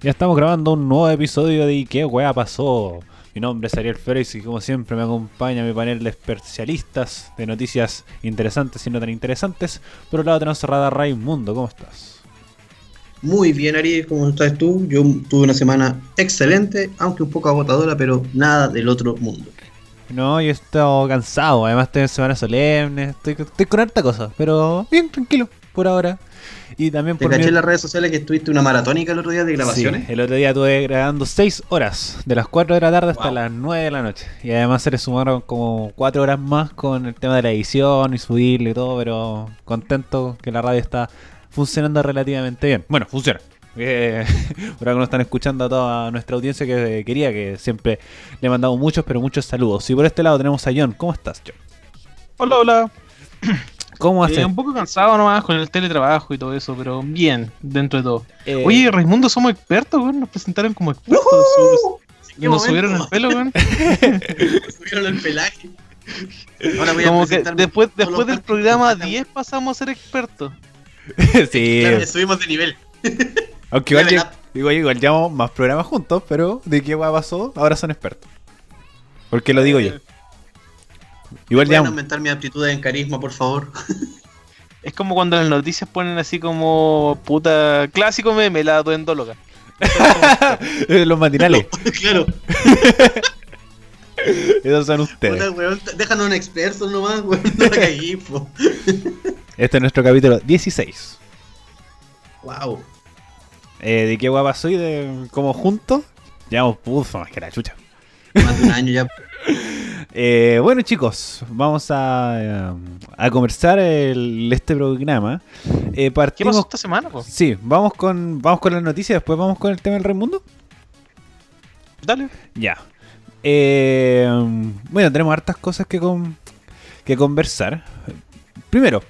Ya estamos grabando un nuevo episodio de ¿Qué weá pasó? Mi nombre es Ariel Férez y como siempre me acompaña mi panel de especialistas de noticias interesantes y no tan interesantes. Por un lado tenemos a Raimundo, ¿cómo estás? Muy bien Ariel, ¿cómo estás tú? Yo tuve una semana excelente, aunque un poco agotadora, pero nada del otro mundo. No, yo he estado cansado, además tengo semana solemne, estoy, estoy con harta cosa, pero bien, tranquilo, por ahora. Y también por. Te caché en las redes sociales que estuviste una maratónica el otro día de grabaciones. Sí, el otro día estuve grabando 6 horas, de las 4 de la tarde hasta las 9 de la noche. Y además se le sumaron como 4 horas más con el tema de la edición y subirle y todo, pero contento que la radio está funcionando relativamente bien. Bueno, funciona. Eh, por ahora nos están escuchando a toda nuestra audiencia que quería, que siempre le he mandado muchos, pero muchos saludos. Y por este lado tenemos a John. ¿Cómo estás, John? Hola, hola. ¿Cómo hace? Eh, un poco cansado nomás con el teletrabajo y todo eso, pero bien, dentro de todo. Eh, Oye, Raimundo, somos expertos, güey. Nos presentaron como expertos. nos subieron el pelo, güey. subieron el pelaje. Ahora voy como que después, después del programa 10 pasamos a ser expertos. sí. Claro, subimos de nivel. Aunque igual, igual, igual llevamos más programas juntos, pero de qué pasó, ahora son expertos. Porque lo digo yo. Igual ya. aumentar mi aptitud en carisma, por favor? Es como cuando las noticias ponen así como puta clásico meme, la duendóloga. Los matinales. claro. Esos son ustedes. déjanos un experto nomás, weón. No Este es nuestro capítulo 16. Wow. Eh, ¿De qué guapa soy? ¿De como juntos? Llevamos pufa más que la chucha. Más de un año ya. Eh, bueno chicos, vamos a, eh, a conversar el, este programa. Eh, ¿Qué pasó esta semana? Sí, vamos con, vamos con las noticias, después vamos con el tema del Raimundo. Dale. Ya. Eh, bueno, tenemos hartas cosas que, que conversar. Primero,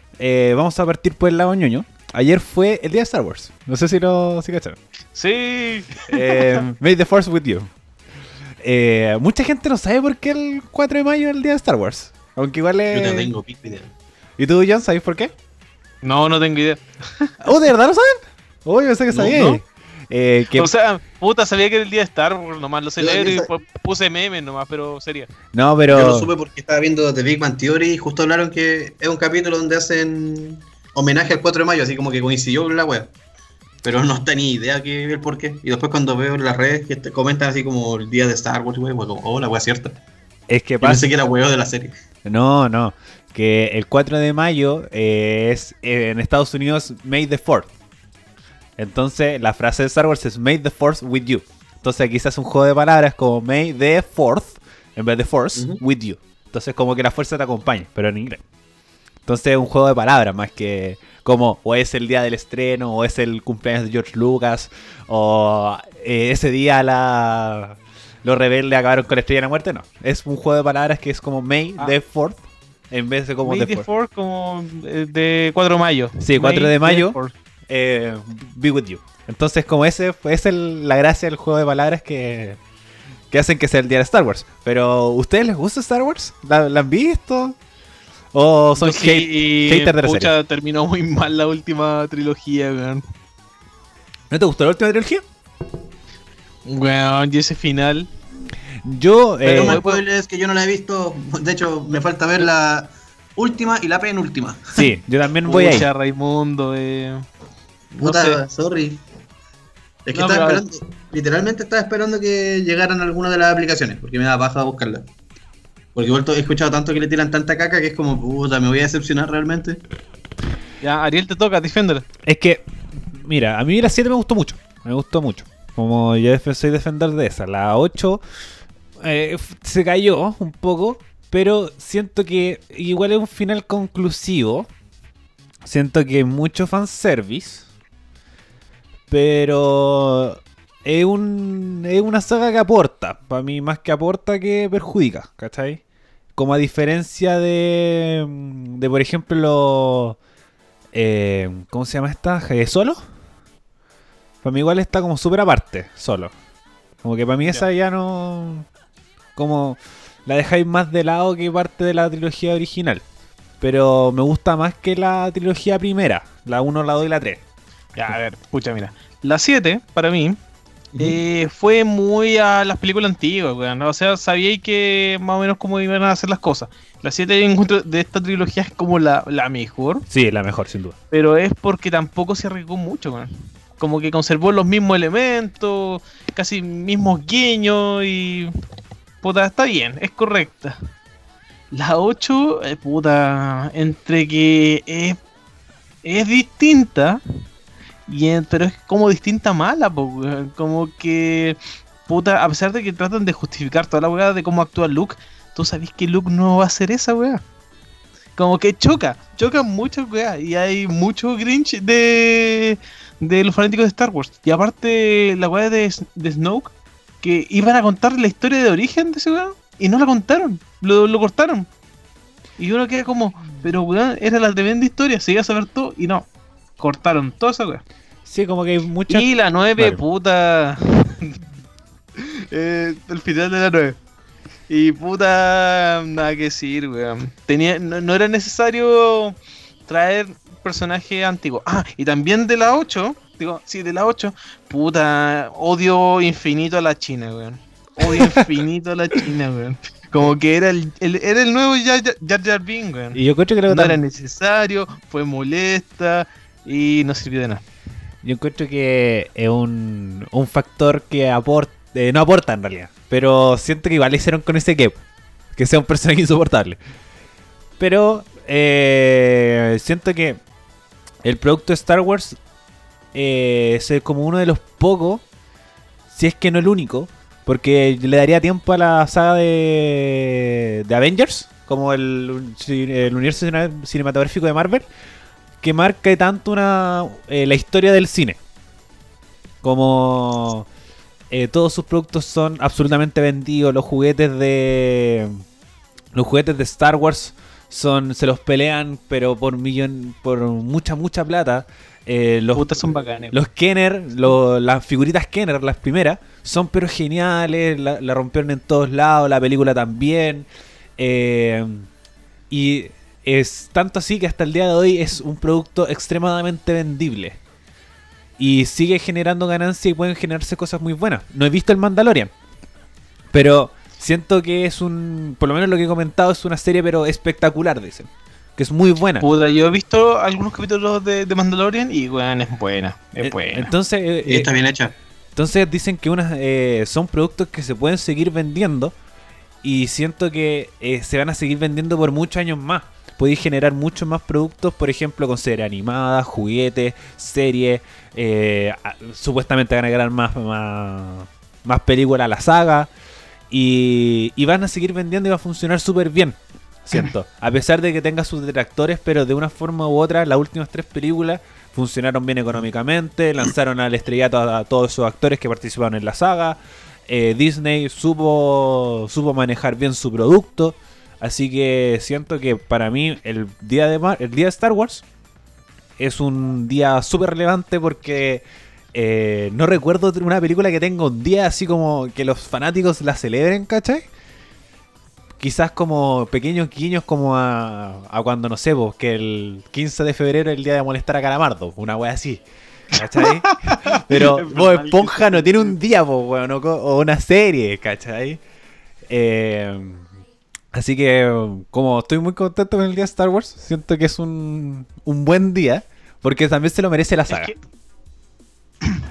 vamos a partir por el lado ñoño. Ayer fue el día de Star Wars. No sé si lo si cacharon. Sí. May the Force with you. Eh, mucha gente no sabe por qué el 4 de mayo es el día de Star Wars. Aunque igual es. Yo no tengo idea. ¿Y tú, John, sabes por qué? No, no tengo idea. ¿Oh, de verdad no saben? Oh, yo pensé que sabía. Eh, O sea, puta, sabía que era el día de Star Wars, nomás lo celebro y puse memes nomás, pero sería. No, pero. Yo lo supe porque estaba viendo The Big Man Theory y justo hablaron que es un capítulo donde hacen homenaje al 4 de mayo, así como que coincidió con la web. Pero no tenía idea que el por qué. Y después cuando veo en las redes que te comentan así como el día de Star Wars, güey, como, oh, la wea cierta. Es que pasa. pensé que era huevo de la serie. No, no. Que el 4 de mayo eh, es eh, en Estados Unidos May the 4th. Entonces la frase de Star Wars es May the Force with you. Entonces aquí se hace un juego de palabras como May the 4th en vez de Force with you. Entonces como que la fuerza te acompaña, pero en inglés. Entonces es un juego de palabras más que como o es el día del estreno, o es el cumpleaños de George Lucas, o eh, ese día la los rebeldes acabaron con la estrella de la muerte. No, es un juego de palabras que es como May ah. the 4th en vez de como May the 4th como eh, de 4 de mayo. Sí, 4 de mayo. Eh, be with you. Entonces, como ese es la gracia del juego de palabras que, que hacen que sea el día de Star Wars. Pero, ¿ustedes les gusta Star Wars? ¿La, ¿la han visto? ¿O son haters de la serie? terminó muy mal la última trilogía, weón. ¿No te gustó la última trilogía? Weón, y ese final. Yo. Pero eh, me es que yo no la he visto. De hecho, me falta ver la última y la penúltima. Sí, yo también voy a ir. Raimundo, eh. Puta, sorry. Es que estaba esperando. Literalmente estaba esperando que llegaran algunas de las aplicaciones, porque me da baja a buscarla. Porque igual he escuchado tanto que le tiran tanta caca que es como, puta, me voy a decepcionar realmente. Ya, Ariel, te toca, defenderla. Es que, mira, a mí la 7 me gustó mucho. Me gustó mucho. Como yo soy defender de esa. La 8 eh, se cayó un poco, pero siento que igual es un final conclusivo. Siento que hay mucho fanservice. Pero es, un, es una saga que aporta. Para mí, más que aporta que perjudica, ¿cachai? Como a diferencia de, de por ejemplo, eh, ¿cómo se llama esta? ¿Solo? Para mí igual está como súper aparte, solo. Como que para mí esa ya no... Como la dejáis más de lado que parte de la trilogía original. Pero me gusta más que la trilogía primera, la 1, la 2 y la 3. Ya, a ver, pucha, mira. La 7, para mí, eh, fue muy a las películas antiguas, weón. O sea, sabíais que más o menos cómo iban a hacer las cosas. La 7 de esta trilogía es como la, mejor. Sí, la mejor, sin duda. Pero es porque tampoco se arriesgó mucho, weón. Como que conservó los mismos elementos, casi mismos guiños y. Puta, está bien, es correcta. La 8, eh, puta, entre que es, es distinta pero es como distinta mala, como que, puta, a pesar de que tratan de justificar toda la weá de cómo actúa Luke, tú sabes que Luke no va a hacer esa weá. Como que choca, choca mucho weá, y hay mucho Grinch de, de los fanáticos de Star Wars. Y aparte, la weá de, de Snoke, que iban a contar la historia de origen de ese weá, y no la contaron, lo, lo cortaron. Y uno queda como, pero weón, era la tremenda historia, se iba a saber todo, y no, cortaron toda esa weá. Sí, como que hay muchas. Y la 9, puta. eh, el final de la 9. Y puta, nada que decir, weón. Tenía, no, era necesario traer personaje antiguo. Ah, y también de la 8, digo, sí, de la 8, puta, odio infinito a la China, weón. Odio infinito a la China, weón. Como que era el, era el nuevo Jar Jar, weón. Y yo creo que no era necesario, fue molesta y no sirvió de nada. Yo encuentro que es un, un factor que aporta, eh, no aporta en realidad, pero siento que igual hicieron con ese que, que sea un personaje insoportable. Pero eh, siento que el producto de Star Wars eh, es como uno de los pocos, si es que no el único, porque le daría tiempo a la saga de, de Avengers, como el, el universo cinematográfico de Marvel, que marque tanto una eh, la historia del cine. Como eh, todos sus productos son absolutamente vendidos, los juguetes de los juguetes de Star Wars son se los pelean pero por millón por mucha mucha plata. Eh, los son bacanes. Los Kenner, las figuritas Kenner, las primeras, son pero geniales, la, la rompieron en todos lados, la película también. y es tanto así que hasta el día de hoy es un producto extremadamente vendible. Y sigue generando ganancia y pueden generarse cosas muy buenas. No he visto el Mandalorian. Pero siento que es un. Por lo menos lo que he comentado es una serie, pero espectacular, dicen. Que es muy buena. Puta, yo he visto algunos capítulos de, Mandalorian y, bueno, es buena. Es eh, buena. Entonces. Eh, y está bien hecha. Entonces dicen que unas, eh, son productos que se pueden seguir vendiendo. Y siento que se van a seguir vendiendo por muchos años más podéis generar muchos más productos, por ejemplo, con series animadas, juguetes, series. Eh, supuestamente van a ganar más, más, películas a la saga. Y, van a seguir vendiendo y va a funcionar súper bien. Siento. A pesar de que tenga sus detractores, pero de una forma u otra, las últimas tres películas funcionaron bien económicamente. Lanzaron al estrellato a, todos esos actores que participaron en la saga. Eh, Disney supo, supo manejar bien su producto. Así que siento que para mí el día de, el día de Star Wars es un día súper relevante porque eh, no recuerdo una película que tenga un día así como que los fanáticos la celebren, ¿cachai? Quizás como pequeños guiños como a, cuando, no sé, vos, que el 15 de febrero es el día de molestar a Calamardo, una wea así. ¿Cachai? Pero vos, Esponja no tiene un día, vos, o una serie, ¿cachai? Eh, Así que, como estoy muy contento con el día de Star Wars, siento que es un, un buen día, porque también se lo merece la saga.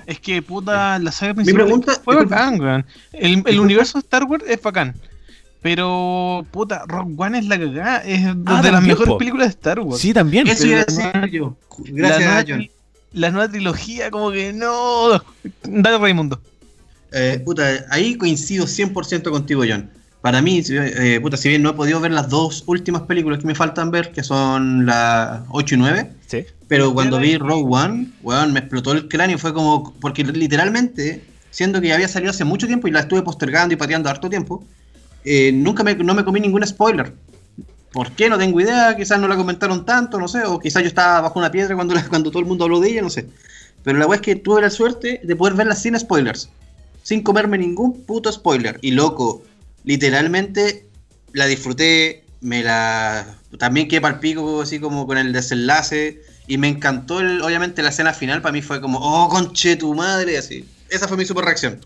Es que, puta, la saga principal pregunta, fue bacán, weón. El, el universo de Star Wars es bacán. Pero, puta, Rock One es la cagada. Es ah, de las mejores películas de Star Wars. Sí, también. Eso iba a decir yo. Gracias a John. La nueva trilogía, como que no. Dale, Raimundo. Eh, puta, ahí coincido 100% contigo, John. Para mí, eh, puta, si bien no he podido ver las dos últimas películas que me faltan ver, que son las 8 y 9, sí. pero cuando vi Rogue One, weón, me explotó el cráneo, fue como, porque literalmente, siendo que ya había salido hace mucho tiempo y la estuve postergando y pateando harto tiempo, eh, nunca me, no me comí ningún spoiler. ¿Por qué? No tengo idea, quizás no la comentaron tanto, no sé, o quizás yo estaba bajo una piedra cuando, cuando todo el mundo habló de ella, no sé. Pero la weá es que tuve la suerte de poder verla sin spoilers, sin comerme ningún puto spoiler. Y loco, literalmente la disfruté, me la también quedé para pico así como con el desenlace y me encantó obviamente la escena final para mí fue como oh conche tu madre así esa fue mi super reacción.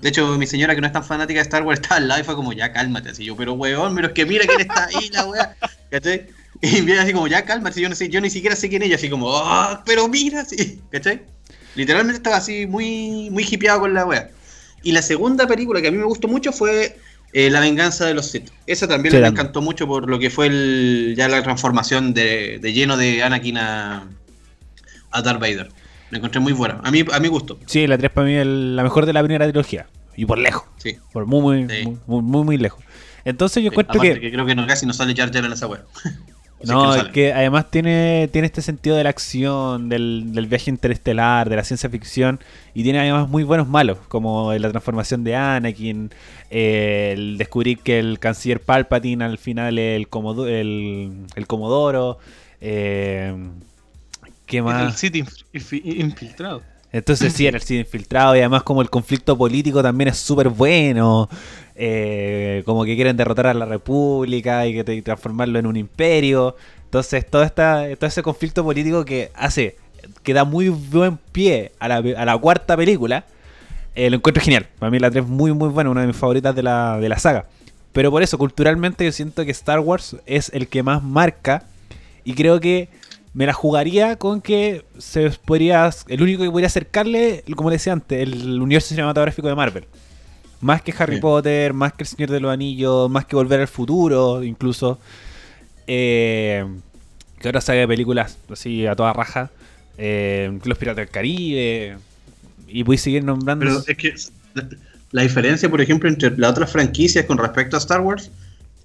De hecho, mi señora que no es tan fanática de Star Wars estaba al lado y fue como, ya cálmate. Así yo, pero weón, pero es que mira quién está ahí, la weá. ¿Cachai? Y viene así como, ya cálmate. Yo, no sé, yo ni siquiera sé quién es ella, así como, oh, pero mira, sí. ¿Cachai? Literalmente estaba así muy, muy hipeado con la weá. Y la segunda película que a mí me gustó mucho fue eh, La venganza de los Sith. Esa también me encantó mucho por lo que fue el, ya la transformación de, de lleno de Anakin a, a Darth Vader. Me encontré muy buena, a mí a mi gusto. Sí, la 3 para mí es la mejor de la primera trilogía. Y por lejos. Sí. Por muy, muy, muy, muy, lejos. Entonces yo encuentro que... que... creo que no, casi no sale Jar Jar en esa web. no, es que, además tiene, tiene este sentido de la acción, del, del, viaje interestelar, de la ciencia ficción, y tiene además muy buenos malos, como la transformación de Anakin, eh, el descubrir que el canciller Palpatine al final es el, comodo, el, el Comodoro, eh, ¿qué más? El City infiltrado. Entonces sí, era el cine infiltrado y además como el conflicto político también es súper bueno, eh, como que quieren derrotar a la república y, que, transformarlo en un imperio. Entonces todo, esta, todo ese conflicto político que hace, que da muy buen pie a la, cuarta película, eh, lo encuentro genial. Para mí la 3 es muy muy buena, una de mis favoritas de la, de la saga. Pero por eso, culturalmente yo siento que Star Wars es el que más marca y creo que me la jugaría con que se podría. El único que podría acercarle, como decía antes, el universo cinematográfico de Marvel. Más que Harry Potter, más que El Señor de los Anillos, más que Volver al Futuro, incluso. Eh, que otra saga de películas así a toda raja. Eh, Los Piratas del Caribe. Y voy a seguir nombrando. Pero es que la diferencia, por ejemplo, entre las otras franquicias con respecto a Star Wars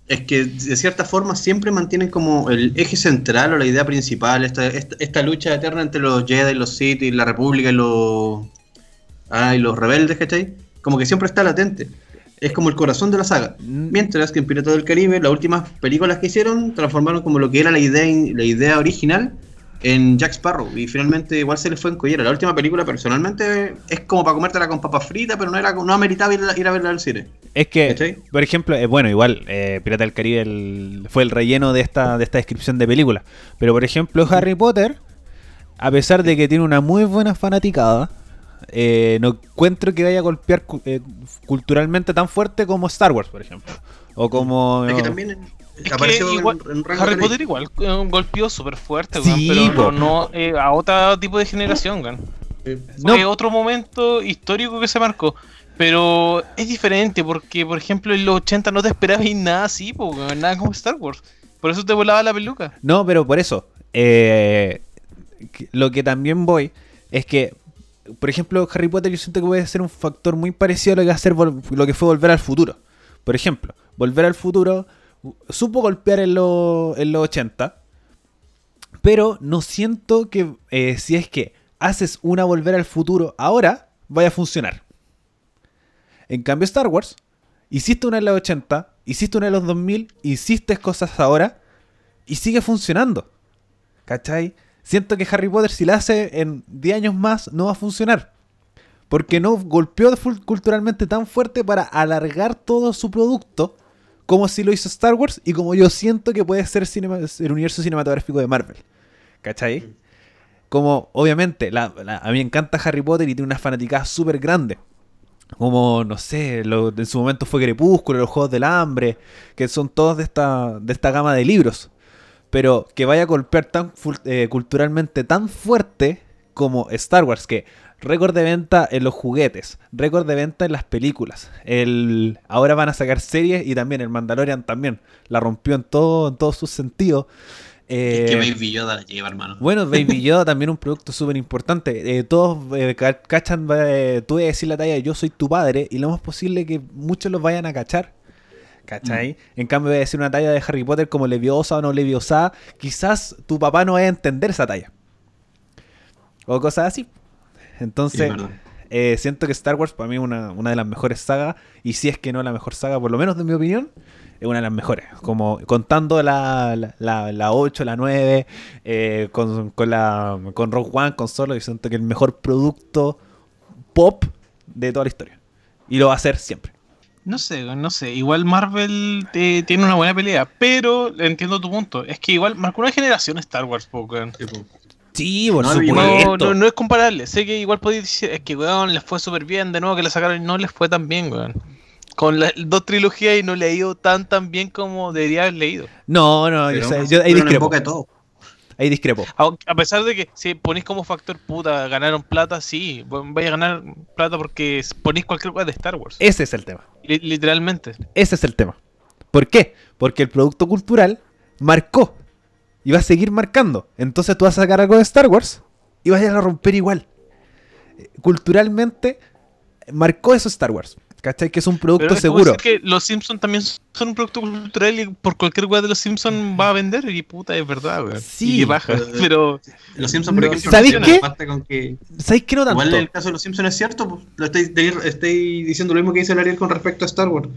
es que de cierta forma siempre mantienen como el eje central o la idea principal, esta, esta, lucha eterna entre los Jedi, los Sith y la República y los, ah, y los rebeldes, ¿cachai? Como que siempre está latente. Es como el corazón de la saga. Mm. Mientras que en Piratas del Caribe, las últimas películas que hicieron transformaron como lo que era la idea, la idea original en Jack Sparrow y finalmente igual se le fue en collera. La última película personalmente es como para comértela con papas fritas, pero no era no ameritaba ir, a verla al cine. Es que, por ejemplo, eh, bueno, igual eh, Pirata del Caribe fue el relleno de esta, de esta descripción de película. Pero por ejemplo, Harry Potter, a pesar de que tiene una muy buena fanaticada, eh, no encuentro que vaya a golpear culturalmente tan fuerte como Star Wars, por ejemplo. O como... Es que también Harry Potter igual golpeó súper fuerte, pero no, eh, a otro tipo de generación, Fue otro momento histórico que se marcó. Pero es diferente porque, por ejemplo, en los 80 no te esperabas nada así, nada como Star Wars. Por eso te volaba la peluca. No, pero por eso. Eh, lo que también voy es que, por ejemplo, Harry Potter yo siento que puede ser un factor muy parecido a lo que, hacer lo que fue Volver al Futuro. Por ejemplo, Volver al Futuro supo golpear en, los 80, pero no siento que eh, si es que haces una volver al futuro ahora, vaya a funcionar. En cambio, Star Wars, hiciste una en los 80, hiciste una en los 2000, hiciste cosas ahora y sigue funcionando. ¿Cachai? Siento que Harry Potter, si la hace en 10 años más, no va a funcionar. Porque no golpeó culturalmente tan fuerte para alargar todo su producto como si lo hizo Star Wars y como yo siento que puede ser el universo cinematográfico de Marvel. ¿Cachai? Como, obviamente, a mí me encanta Harry Potter y tiene una fanaticada súper grande. Como, no sé, en su momento fue Crepúsculo, los Juegos del Hambre, que son todos de esta, de esta gama de libros. Pero que vaya a golpear tan eh, culturalmente tan fuerte como Star Wars, que récord de venta en los juguetes, récord de venta en las películas. El, ahora van a sacar series y también el Mandalorian también la rompió en todo en todos sus sentidos. Eh, es que Baby Yoda lleva, hermano. Bueno, Baby Yoda también un producto súper importante. Eh, todos eh, cachan, tú vas a decir la talla yo soy tu padre y lo más posible que muchos los vayan a cachar. ¿Cachai? Mm. En cambio, a decir una talla de Harry Potter como Leviosa o no Leviosa, quizás tu papá no vaya a entender esa talla. O cosas así. Entonces, eh, siento que Star Wars para mí es una, de las mejores sagas, y si es que no la mejor saga, por lo menos de mi opinión, es una de las mejores. Como contando la, la, la, 8, la 9, eh, con, con, la, con Rogue One, con Solo, y siento que el mejor producto pop de toda la historia. Y lo va a hacer siempre. No sé, no sé. Igual Marvel eh, tiene una buena pelea, pero entiendo tu punto. Es que igual marcó una generación Star Wars, poco. Sí, por no, supuesto. No, no, es comparable. Sé que igual podéis decir, es que, weón, les fue súper bien. De nuevo que le sacaron y no les fue tan bien, weón. Con las dos trilogías y no le ha ido tan tan bien como debería haber leído. No, no, yo, yo ahí discrepo. Ahí discrepo. A, pesar de que si ponéis como factor puta, ganaron plata, sí. Vais a ganar plata porque ponéis cualquier cosa de Star Wars. Ese es el tema. literalmente. Ese es el tema. ¿Por qué? Porque el producto cultural marcó y va a seguir marcando. Entonces tú vas a sacar algo de Star Wars y vas a romper igual. Culturalmente marcó eso Star Wars. ¿Cachai? Que es un producto seguro. que los Simpsons también son un producto cultural y por cualquier weá de los Simpsons va a vender y puta, es verdad, weón. Sí. Y baja, pero... Los Simpsons, por ejemplo, ¿sabéis qué? Que... ¿Sabéis qué no tanto? Igual el caso de los Simpsons es cierto, pues, lo estoy, estoy, diciendo lo mismo que dice el Ariel con respecto a Star Wars.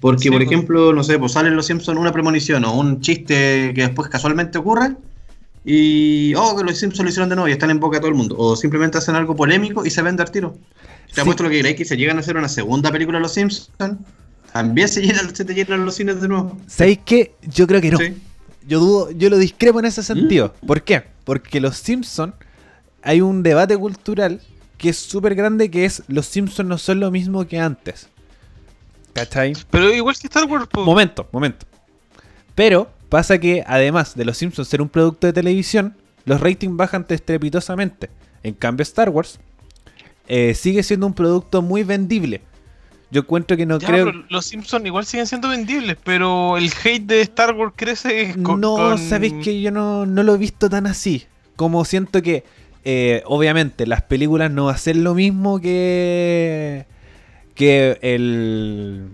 Porque, por pues. ejemplo, no sé, pues sale en Los Simpsons una premonición o un chiste que después casualmente ocurre y, oh, que los Simpsons lo hicieron de nuevo y están en boca de todo el mundo. O simplemente hacen algo polémico y se vende al tiro. Te ha puesto lo que creéis que se llegan a hacer una segunda película de Los Simpsons, también se, llenan, se te llenan los cines de nuevo. ¿Sabéis qué? Yo creo que no. Yo dudo, yo lo discrepo en ese sentido. ¿Mm? ¿Por qué? Porque Los Simpsons hay un debate cultural que es súper grande que es Los Simpsons no son lo mismo que antes. ¿Cachai? Pero igual que Star Wars. Momento, momento. Pero pasa que además de Los Simpsons ser un producto de televisión, los ratings bajan estrepitosamente. En cambio, Star Wars eh, sigue siendo un producto muy vendible. Yo encuentro que no creo. los Simpsons igual siguen siendo vendibles, pero el hate de Star Wars crece. no, sabéis que yo no, no, lo he visto tan así. Como siento que, eh, obviamente, las películas no ser lo mismo que que el.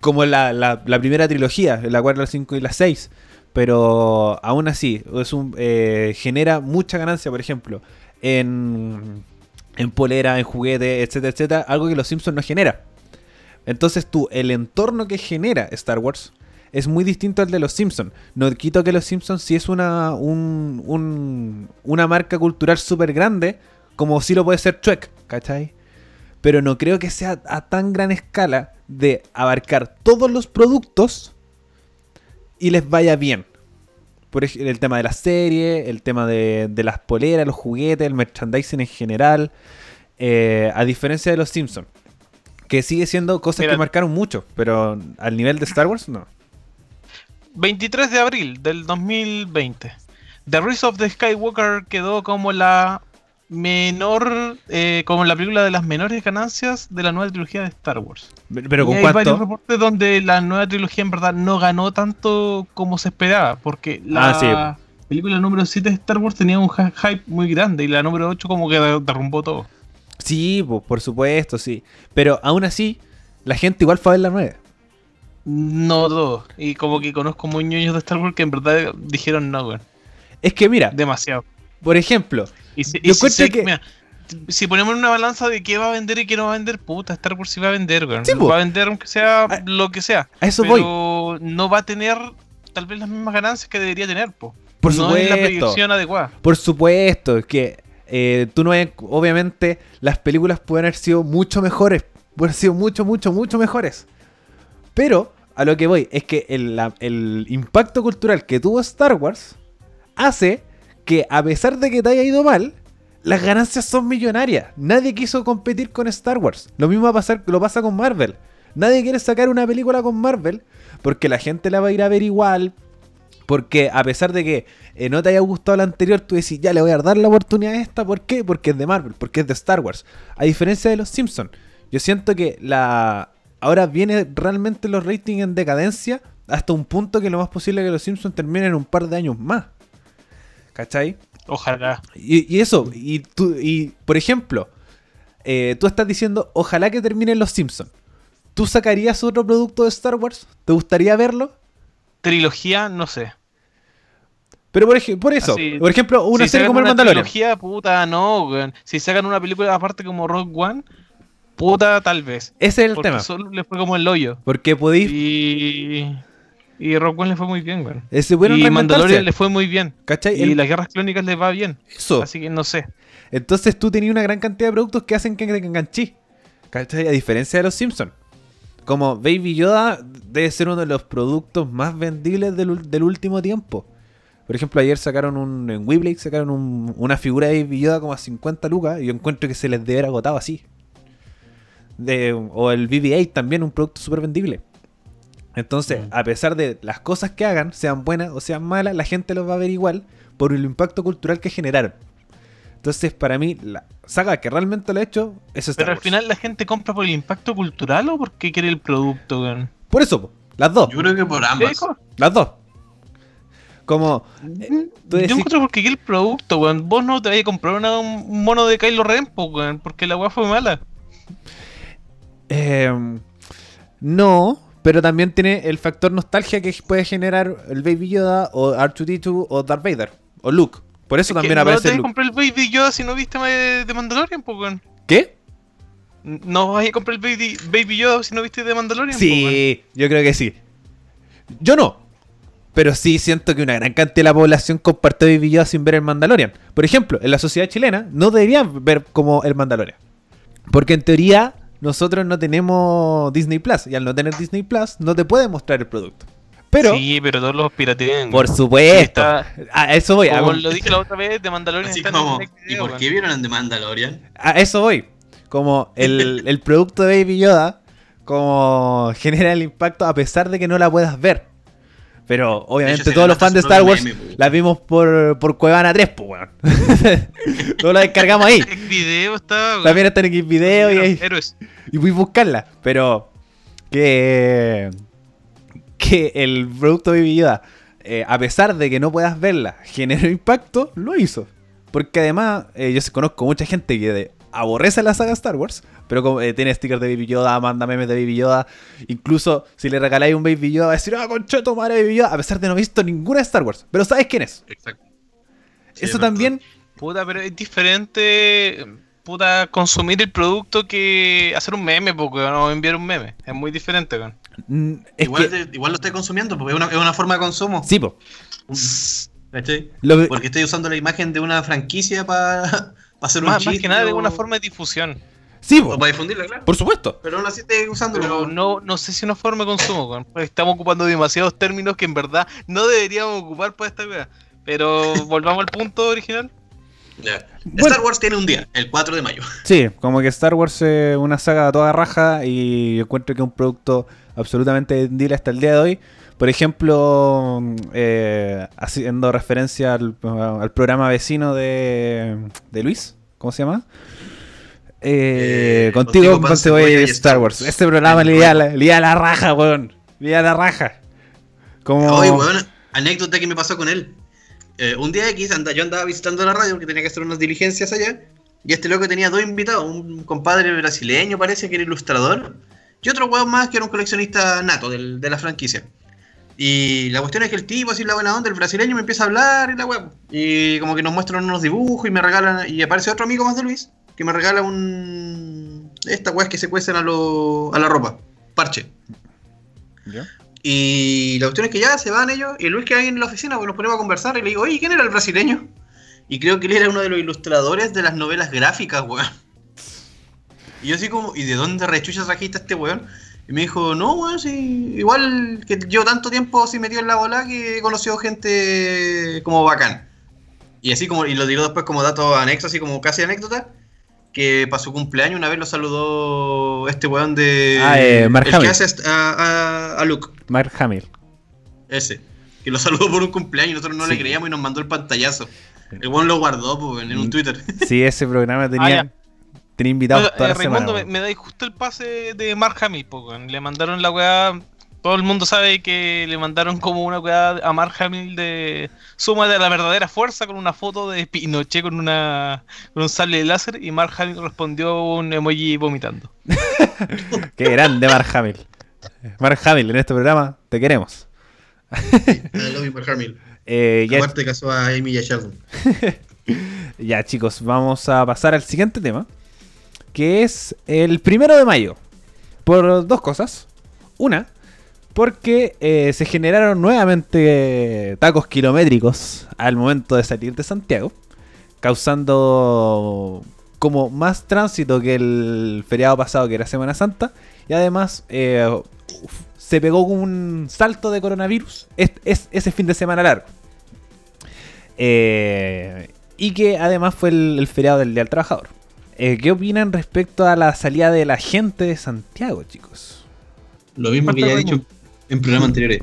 Como la, la, primera trilogía, la 4, la 5 y la 6. Pero aún así, es un, eh, genera mucha ganancia, por ejemplo, en, en polera, en juguete, etcétera, etcétera. Algo que los Simpsons no genera. Entonces tú, el entorno que genera Star Wars es muy distinto al de los Simpsons. No quito que los Simpsons sí es una, un, un, una marca cultural súper grande, como si lo puede ser Trek, ¿cachai? pero no creo que sea a tan gran escala de abarcar todos los productos y les vaya bien. Por el tema de la serie, el tema de, las poleras, los juguetes, el merchandising en general. Eh, a diferencia de los Simpsons, que sigue siendo cosas que marcaron mucho, pero al nivel de Star Wars no. 23 de abril del 2020. The Rise of the Skywalker quedó como la menor, eh, como la película de las menores ganancias de la nueva trilogía de Star Wars. Pero con hay varios reportes donde la nueva trilogía en verdad no ganó tanto como se esperaba, porque la ah, película número 7 de Star Wars tenía un hype muy grande y la número 8 como que derrumbó todo. Sí, por supuesto, sí. Pero aún así, la gente igual fue a ver la nueva. No todo. Y como que conozco muy ñoños de Star Wars que en verdad dijeron no, güey. Es que mira. Demasiado. Por ejemplo, y si, si, que... si ponemos una balanza de qué va a vender y qué no va a vender, puta, Star Wars sí va a vender, güey. va a vender aunque sea lo que sea. A eso pero no va a tener tal vez las mismas ganancias que debería tener, po. Por no supuesto. es la predicción adecuada. Por supuesto, que eh, tú no obviamente las películas pueden haber sido mucho mejores, pueden haber sido mucho, mucho, mucho mejores. Pero a lo que voy es que el, el impacto cultural que tuvo Star Wars hace que a pesar de que te haya ido mal, las ganancias son millonarias. Nadie quiso competir con Star Wars. Lo mismo va a pasar, lo pasa con Marvel. Nadie quiere sacar una película con Marvel porque la gente la va a ir a ver igual. Porque a pesar de que eh, no te haya gustado la anterior, tú decís, ya le voy a dar la oportunidad a esta. ¿Por qué? Porque es de Marvel, porque es de Star Wars. A diferencia de los Simpsons, yo siento que la ahora viene realmente los ratings en decadencia hasta un punto que lo más posible es que los Simpsons terminen en un par de años más. ¿Cachai? Ojalá. Y, eso, y, tú, y por ejemplo, eh, tú estás diciendo, ojalá que terminen los Simpsons. ¿Tú sacarías otro producto de Star Wars? ¿Te gustaría verlo? Trilogía, no sé. Pero por, por eso, por ejemplo, una serie como el Mandalorian. Trilogía, puta, no, Si sacan una película aparte como Rogue One, puta, tal vez. Ese es el tema. Solo le fue como el hoyo. Porque podéis. Y. Y Rock One le fue muy bien, güey. Ese bueno y Mandalorian le fue muy bien. ¿Cachai? Y las guerras clónicas le va bien. Eso. Así que no sé. Entonces tú tenías una gran cantidad de productos que hacen que te enganchís. ¿Cachai? A diferencia de los Simpsons. Como Baby Yoda debe ser uno de los productos más vendibles del, último tiempo. Por ejemplo, ayer sacaron un. En Weblade sacaron una figura de Baby Yoda como a 50 lucas. Y yo encuentro que se les debe haber agotado así. De, o el BB-8 también, un producto súper vendible. Entonces, mm. a pesar de las cosas que hagan, sean buenas o sean malas, la gente los va a ver igual por el impacto cultural que generaron. Entonces, para mí, la saga que realmente lo ha hecho es Star Pero al final la gente compra por el impacto cultural o porque quiere el producto, Por eso, las dos. Yo creo que por ambas. Las dos. Como. Eh, yo encuentro porque quiere el producto, weón. Vos no te vayas a comprar un mono de Kylo Ren, weón, porque la weá fue mala. Eh, no, pero también tiene el factor nostalgia que puede generar el Baby Yoda o R2D2 o Darth Vader o Luke. Por eso también aparece no te comprar el Baby Yoda si no viste de Mandalorian, pues, ¿Qué? No vas a comprar el Baby, Baby Yoda si no viste de Mandalorian. Sí, yo creo que sí. Yo no. Pero sí siento que una gran cantidad de la población comparte Baby Yoda sin ver el Mandalorian. Por ejemplo, en la sociedad chilena no deberían ver como el Mandalorian. Porque en teoría nosotros no tenemos Disney Plus. Y al no tener Disney Plus, no te puede mostrar el producto. Pero, sí, pero todos los piratean. Por supuesto. a eso voy. Como lo dije la otra vez, de Mandalorian. Así como, ¿Y por qué vieron en The Mandalorian? A eso voy. Como el, el producto de Baby Yoda, como genera el impacto a pesar de que no la puedas ver. Pero obviamente todos los fans de Star Wars la vimos por, por Cuevana 3, pues, weón. Todos la descargamos ahí. video estaba, También está en Xvideo y, y fui a buscarla. Pero que, que el producto de Yoda, eh, a pesar de que no puedas verla, generó impacto, lo hizo. Porque además, eh, yo conozco mucha gente que aborrece la saga Star Wars, pero como, eh, tiene stickers de Baby Yoda, manda memes de Baby Yoda. Incluso si le regaláis un Baby Yoda, va a decir, ah, concheto, madre Baby Yoda, a pesar de no haber visto ninguna de Star Wars. Pero sabes quién es. Exacto. Eso también. Puta, pero es diferente. Puta, consumir el producto que hacer un meme, porque no enviar un meme. Es muy diferente, weón. Mm, igual, igual, lo estoy consumiendo, porque es una, es una forma de consumo. Sí, po. Porque estoy usando la imagen de una franquicia para hacer un más, Más que nada de una forma de difusión. Sí, para difundirla, claro. Por supuesto. Pero aún así estoy usándolo. Pero no, no sé si una forma de consumo, estamos ocupando demasiados términos que en verdad no deberíamos ocupar para esta vida. Pero volvamos al punto original. Star Wars tiene un día, el 4 de mayo. Sí, como que Star Wars es una saga a toda raja y yo encuentro que es un producto absolutamente vendible hasta el día de hoy. Por ejemplo, eh, haciendo referencia al, programa vecino de, de Luis, ¿cómo se llama? Eh, contigo, contigo Star Wars. Este programa le a la, la raja, weón. Le a la raja. Como... Oye, weón, anécdota que me pasó con él. Eh, un día X, anda, yo andaba visitando la radio porque tenía que hacer unas diligencias allá. Y este loco tenía dos invitados: un compadre brasileño, parece que era ilustrador, y otro weón más que era un coleccionista nato de la franquicia. Y la cuestión es que el tipo, así la buena onda, el brasileño me empieza a hablar y la web. Y como que nos muestran unos dibujos y me regalan. Y aparece otro amigo más de Luis que me regala un. Esta weá que se cuecen a, a la ropa. Parche. Y la cuestión es que ya se van ellos. Y Luis que hay en la oficina, pues nos ponemos a conversar. Y le digo, oye, ¿quién era el brasileño? Y creo que él era uno de los ilustradores de las novelas gráficas, weón. Y yo así como, ¿y de dónde rechucha trajiste a este weón? Y me dijo, no, weón, sí, igual que yo tanto tiempo así metido en la bola que he conocido gente como bacán. Y así como, y lo digo después como dato anexo, así como casi anécdota que para su cumpleaños una vez lo saludó este weón de. Ah, eh, Mark el que hace a, a, Luke. Mark Hamill. Ese. Que lo saludó por un cumpleaños y nosotros no le creíamos y nos mandó el pantallazo. El weón lo guardó pues, en un mm. Twitter. Sí, ese programa tenía. Ah, tenía invitados toda la eh, semana, me, me dais justo el pase de Mark Hamill, le mandaron la weá todo el mundo sabe que le mandaron como una weá a Mark Hamill de suma de la verdadera fuerza con una foto de Pinochet con una con un sable de láser y Mark Hamill respondió un emoji vomitando. Qué grande Mark Hamill. Mark Hamill, en este programa te queremos. Mark Hamill. Eh, ya... Casó a Amy y a Sheldon. ya chicos, vamos a pasar al siguiente tema. Que es el primero de mayo. Por dos cosas. Una, porque eh, se generaron nuevamente tacos kilométricos al momento de salir de Santiago, causando como más tránsito que el feriado pasado que era Semana Santa, y además eh, se pegó un salto de coronavirus es, ese fin de semana largo. Eh, y que además fue el, feriado del Día del Trabajador. Eh, ¿Qué opinan respecto a la salida de la gente de Santiago, chicos? Lo mismo que ya he dicho en programas anteriores.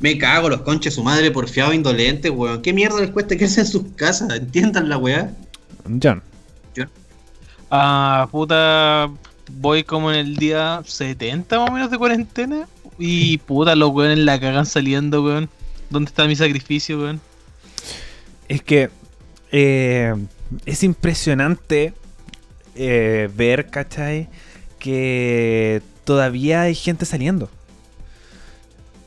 Me cago los conches su madre por fiado indolente, weón. ¿Qué mierda les cuesta quedarse en sus casas? ¿Entiendan la weá? John. John. Ah, puta. Voy como en el día 70 más o menos de cuarentena. Y puta, los weones la cagan saliendo, weón. ¿Dónde está mi sacrificio, weón? Es que eh, es impresionante eh, ver, ¿cachai? Que todavía hay gente saliendo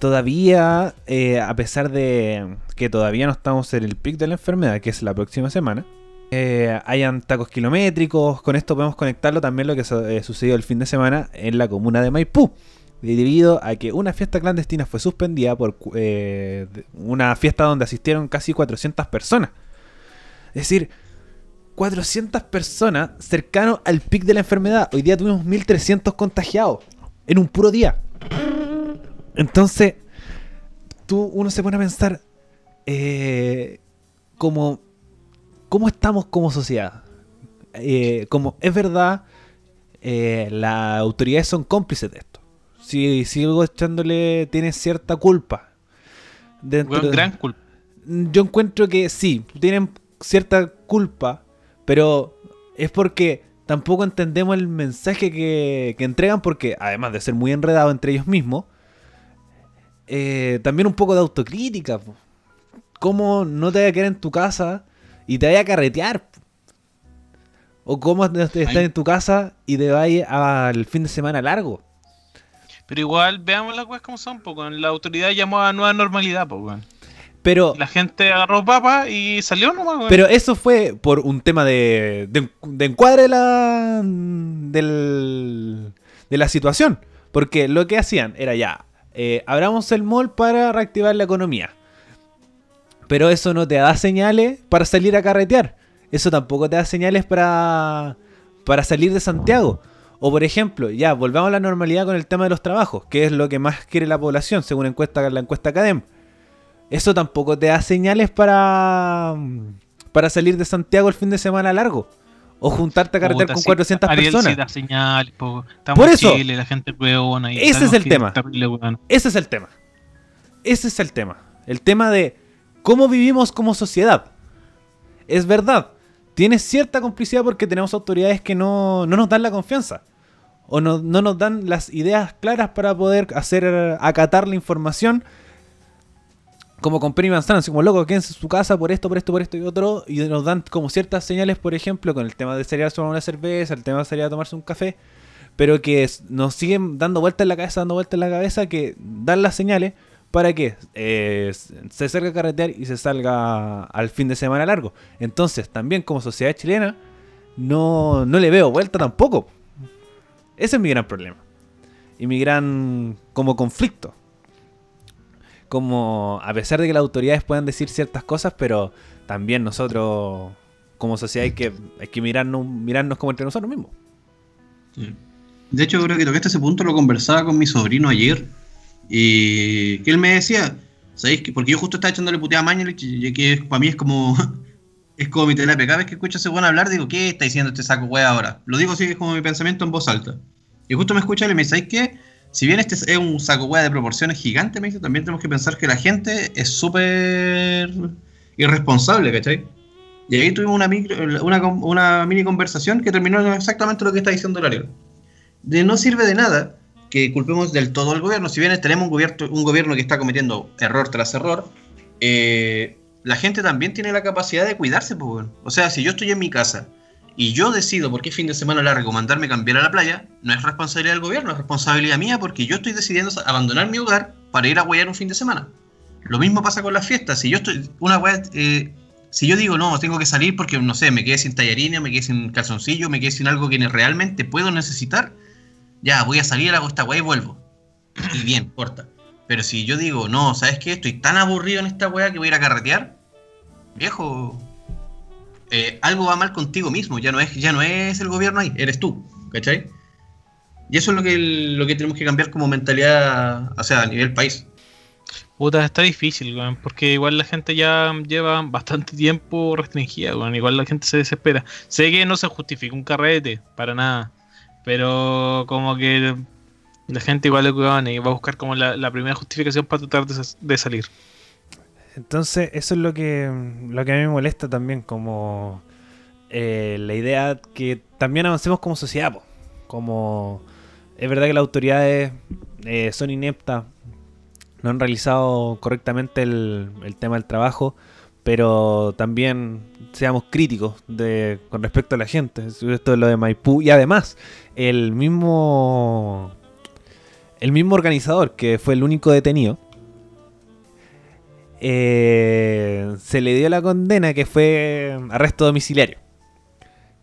todavía, eh, a pesar de que todavía no estamos en el pic de la enfermedad, que es la próxima semana, eh, hayan kilométricos. Con esto podemos conectarlo también lo que eh, sucedió el fin de semana en la comuna de Maipú. Debido a que una fiesta clandestina fue suspendida por una fiesta donde asistieron casi 400 personas. Es decir, 400 personas cercano al pic de la enfermedad. Hoy día tuvimos 1300 contagiados en un puro día. Entonces, tú, uno se pone a pensar, eh, como, ¿cómo estamos como sociedad? Eh, como es verdad, eh, las autoridades son cómplices de esto. Si sigo echándole, tiene cierta culpa. Dentro gran culpa. Yo encuentro que sí, tienen cierta culpa, pero es porque tampoco entendemos el mensaje que, que entregan, porque además de ser muy enredado entre ellos mismos, eh, también un poco de autocrítica. ¿Cómo no te vaya a quedar en tu casa y te vaya a carretear? ¿O cómo estás en tu casa y te vayas al fin de semana largo? Pero igual, veamos las cosas como son, poco. La autoridad llamó a nueva normalidad, poco. Pero, la gente agarró papa y salió nomás, Pero eso fue por un tema de, de, encuadre de la, del, de la situación. Porque lo que hacían era ya, eh, abramos el mall para reactivar la economía. Pero eso no te da señales para salir a carretear. Eso tampoco te da señales para, para salir de Santiago. O por ejemplo, ya, volvamos a la normalidad con el tema de los trabajos, que es lo que más quiere la población, según encuesta, la encuesta Cadem. Eso tampoco te da señales para, para salir de Santiago el fin de semana largo. O juntarte a carretera con 400 personas. señal, Por eso. la gente ese es el tema. ese es el tema. Ese es el tema. El tema de cómo vivimos como sociedad. Es verdad. Tiene cierta complicidad porque tenemos autoridades que no, no nos dan la confianza. O no, no nos dan las ideas claras para poder hacer acatar la información como con Penny Manzana, como loco, quédense en su casa por esto, por esto, por esto y otro, y nos dan como ciertas señales, por ejemplo, con el tema de salir a tomar una cerveza, el tema de salir a tomarse un café, pero que nos siguen dando vueltas en la cabeza, dando vueltas en la cabeza, que dan las señales para que eh, se acerque a carretear y se salga al fin de semana largo. Entonces, también como sociedad chilena, no, no le veo vuelta tampoco. Ese es mi gran problema. Y mi gran como conflicto como a pesar de que las autoridades puedan decir ciertas cosas, pero también nosotros como sociedad hay que, hay que mirarnos, mirarnos como entre nosotros mismos. De hecho, creo que toqué ese punto, lo conversaba con mi sobrino ayer, y que él me decía, ¿sabéis que? Porque yo justo estaba echándole puteada a Mañalich, y que para mí es como, es como mi terapia. Cada vez que escucho a ese buen hablar, digo, ¿qué está diciendo este saco wea ahora? Lo digo así, es como mi pensamiento en voz alta. Y justo me escucha y me dice, ¿sabéis qué? Si bien este es un saco hueá de proporciones gigantes, también tenemos que pensar que la gente es súper irresponsable, ¿cachai? Y ahí tuvimos una, mini conversación que terminó en exactamente lo que está diciendo Ariel. De no sirve de nada que culpemos del todo al gobierno. Si bien tenemos un gobierno, un gobierno que está cometiendo error tras error, eh, la gente también tiene la capacidad de cuidarse. Pues, o sea, si yo estoy en mi casa y yo decido por qué fin de semana largo mandarme cambiar a la playa, no es responsabilidad del gobierno, es responsabilidad mía porque yo estoy decidiendo abandonar mi hogar para ir a huear un fin de semana. Lo mismo pasa con las fiestas. Si yo estoy, una eh, si yo digo no, tengo que salir porque no sé, me quedé sin tallarina, me quedé sin calzoncillo, me quedé sin algo que realmente puedo necesitar, ya voy a salir, hago esta weá y vuelvo. Y bien, corta. Pero si yo digo, no, ¿sabes qué? Estoy tan aburrido en esta weá que voy a ir a carretear, viejo, eh, algo va mal contigo mismo, ya no, es, ya no es el gobierno ahí, eres tú, ¿cachai? Y eso es lo que, lo que tenemos que cambiar como mentalidad, o sea, a nivel país. Puta, está difícil, weón, porque igual la gente ya lleva bastante tiempo restringida, weón, igual la gente se desespera. Sé que no se justifica un carrete, para nada, pero como que la gente igual le va a buscar como la, primera justificación para tratar de, salir. Entonces, eso es lo que, lo que a mí me molesta también, como eh, la idea que también avancemos como sociedad, como es verdad que las autoridades eh, son ineptas, no han realizado correctamente el, tema del trabajo, pero también seamos críticos de, con respecto a la gente. Esto es lo de Maipú. Y además, el mismo. El mismo organizador, que fue el único detenido, eh, se le dio la condena que fue arresto domiciliario.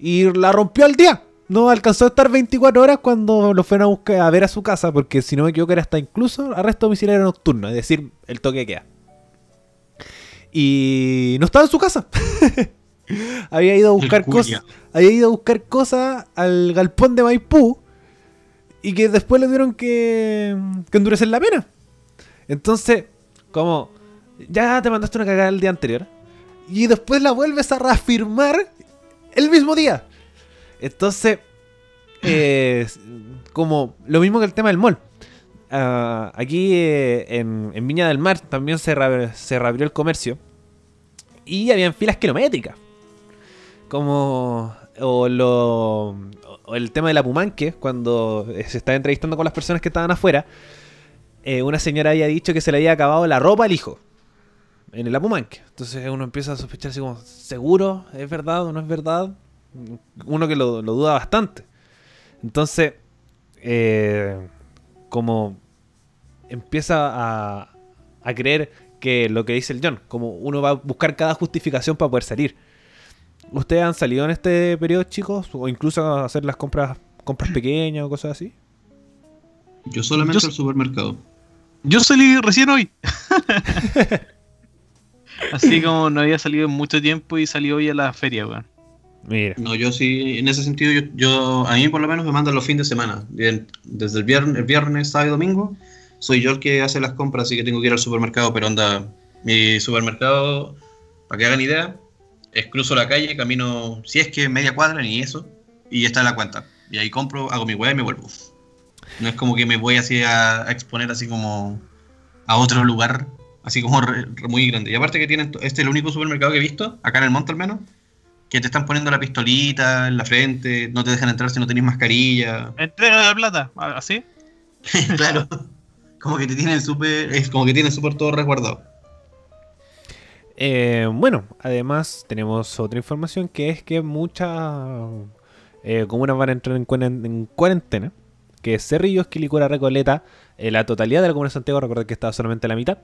Y la rompió al día no alcanzó a estar 24 horas cuando lo fueron a buscar a ver a su casa, porque si no me equivoco era hasta incluso arresto domiciliario nocturno, es decir, el toque queda. Y no estaba en su casa. había ido a buscar cosas. Había ido a buscar cosas al galpón de Maipú. Y que después le dieron que, que endurecer la pena. Entonces, como ya te mandaste una cagada el día anterior. Y después la vuelves a reafirmar el mismo día. Entonces, eh, como lo mismo que el tema del mall. Ah, aquí eh, en, Viña del Mar también se, se reabrió el comercio y habían filas kilométricas. Como o, lo, el tema de la Pumanque, cuando se estaba entrevistando con las personas que estaban afuera, eh, una señora había dicho que se le había acabado la ropa al hijo en el Apumanque. Entonces uno empieza a sospechar así como, ¿seguro? ¿Es verdad o no es verdad? uno que lo, duda bastante. Entonces, eh, como empieza a, a creer que lo que dice el John, como uno va a buscar cada justificación para poder salir. ¿Ustedes han salido en este periodo, chicos? ¿O incluso a hacer las compras compras pequeñas o cosas así? Yo solamente al supermercado. Yo salí recién hoy. así como no había salido en mucho tiempo y salí hoy a la feria, weón. No, yo sí, en ese sentido, yo, a mí por lo menos me mandan los fines de semana. Desde el viernes, el viernes, sábado y domingo, soy yo el que hace las compras, así que tengo que ir al supermercado, pero anda, mi supermercado, para que hagan idea, es cruzo la calle, camino, si es que media cuadra ni eso, y está en la cuenta. Y ahí compro, hago mi web y me vuelvo. No es como que me voy así a, exponer así como a otro lugar, así como muy grande. Y aparte que tienen, este es el único supermercado que he visto, acá en el monte al menos, que te están poniendo la pistolita en la frente, no te dejan entrar si no tenés mascarilla. Entrega la plata, así. claro. Como que te tienen súper. Es como que tienen súper todo resguardado. Eh, bueno, además tenemos otra información que es que muchas eh, comunas van a entrar en, cuarentena. Que es Cerrillos, Quilicura, Recoleta, eh, la totalidad de la comuna de Santiago, recordad que estaba solamente la mitad.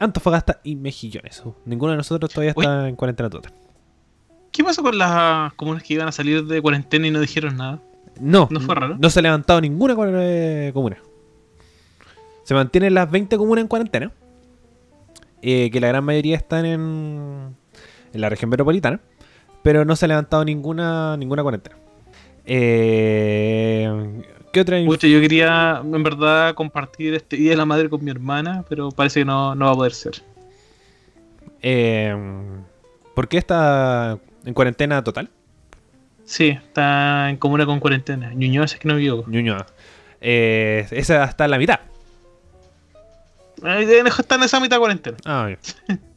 Antofagasta y Mejillones. Ninguno de nosotros todavía está en cuarentena total. ¿Qué pasó con las comunas que iban a salir de cuarentena y no dijeron nada? No. ¿No fue raro? No se ha levantado ninguna eh, comuna. Se mantienen las 20 comunas en cuarentena. Eh, que la gran mayoría están en, en la región metropolitana. Pero no se ha levantado ninguna, ninguna cuarentena. Eh, ¿Qué otra Pucha, yo quería en verdad compartir este Día de la Madre con mi hermana, pero parece que no, no va a poder ser. Eh, ¿Por qué está ¿En cuarentena total? Sí, está en comuna con cuarentena. Ñuñoa es que no vivo. Ñuñoa. Eh, esa está en la mitad. Está en esa mitad cuarentena. Ah, bien.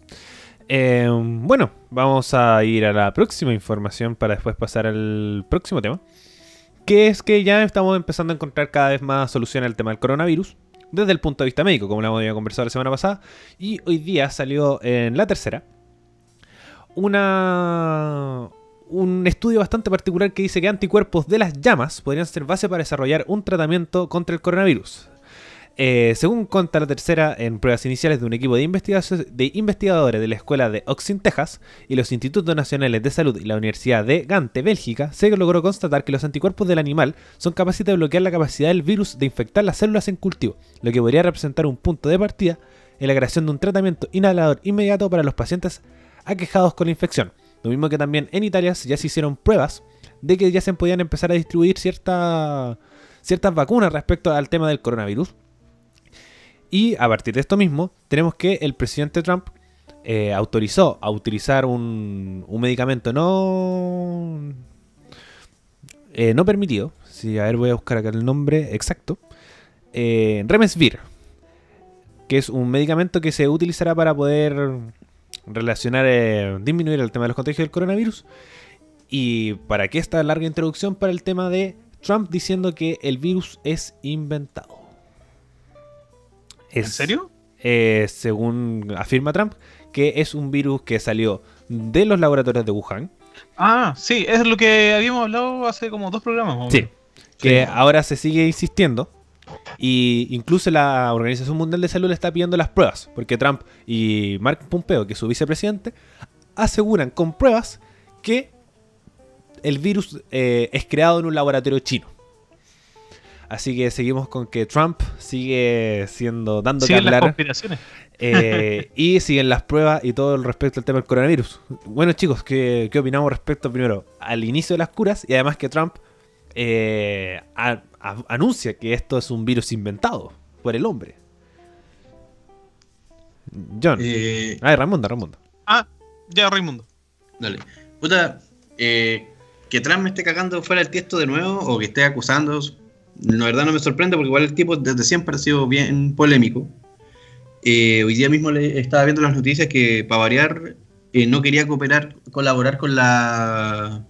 Eh, bueno, vamos a ir a la próxima información para después pasar al próximo tema. Que es que ya estamos empezando a encontrar cada vez más solución al tema del coronavirus. Desde el punto de vista médico, como lo hemos conversado la semana pasada. Y hoy día salió en la tercera una, un estudio bastante particular que dice que anticuerpos de las llamas podrían ser base para desarrollar un tratamiento contra el coronavirus. Eh, según cuenta la tercera, en pruebas iniciales de un equipo de, investigadores de la Escuela de Oxin, Texas, y los Institutos Nacionales de Salud y la Universidad de Gante, Bélgica, se logró constatar que los anticuerpos del animal son capaces de bloquear la capacidad del virus de infectar las células en cultivo, lo que podría representar un punto de partida en la creación de un tratamiento inhalador inmediato para los pacientes aquejados con la infección. Lo mismo que también en Italia ya se hicieron pruebas de que ya se podían empezar a distribuir ciertas vacunas respecto al tema del coronavirus. Y a partir de esto mismo, tenemos que el presidente Trump eh, autorizó a utilizar un, medicamento no, eh, no permitido. Sí, a ver, voy a buscar acá el nombre exacto. Eh, Remesvir, que es un medicamento que se utilizará para poder relacionar, disminuir el tema de los contagios del coronavirus. Y para qué esta larga introducción para el tema de Trump diciendo que el virus es inventado. ¿En serio? según afirma Trump, que es un virus que salió de los laboratorios de Wuhan. Ah, sí, es lo que habíamos hablado hace como dos programas. Sí, que ahora se sigue insistiendo. Y incluso la Organización Mundial de Salud le está pidiendo las pruebas, porque Trump y Mark Pompeo, que es su vicepresidente, aseguran con pruebas que el virus eh, es creado en un laboratorio chino. Así que seguimos con que Trump sigue siendo dando que hablar. Eh, y siguen las pruebas y todo el respecto al tema del coronavirus. Bueno, chicos, ¿qué, opinamos respecto primero al inicio de las curas y además que Trump eh, anuncia que esto es un virus inventado por el hombre? John. Eh, ah, Raimundo, Raimundo. Ah, ya, Raimundo. Dale. Puta, que Trump me esté cagando fuera del tiesto de nuevo o que esté acusando, la verdad no me sorprende porque igual el tipo desde siempre ha sido bien polémico. Eh, hoy día mismo le estaba viendo las noticias que, para variar, eh, no quería cooperar, colaborar con la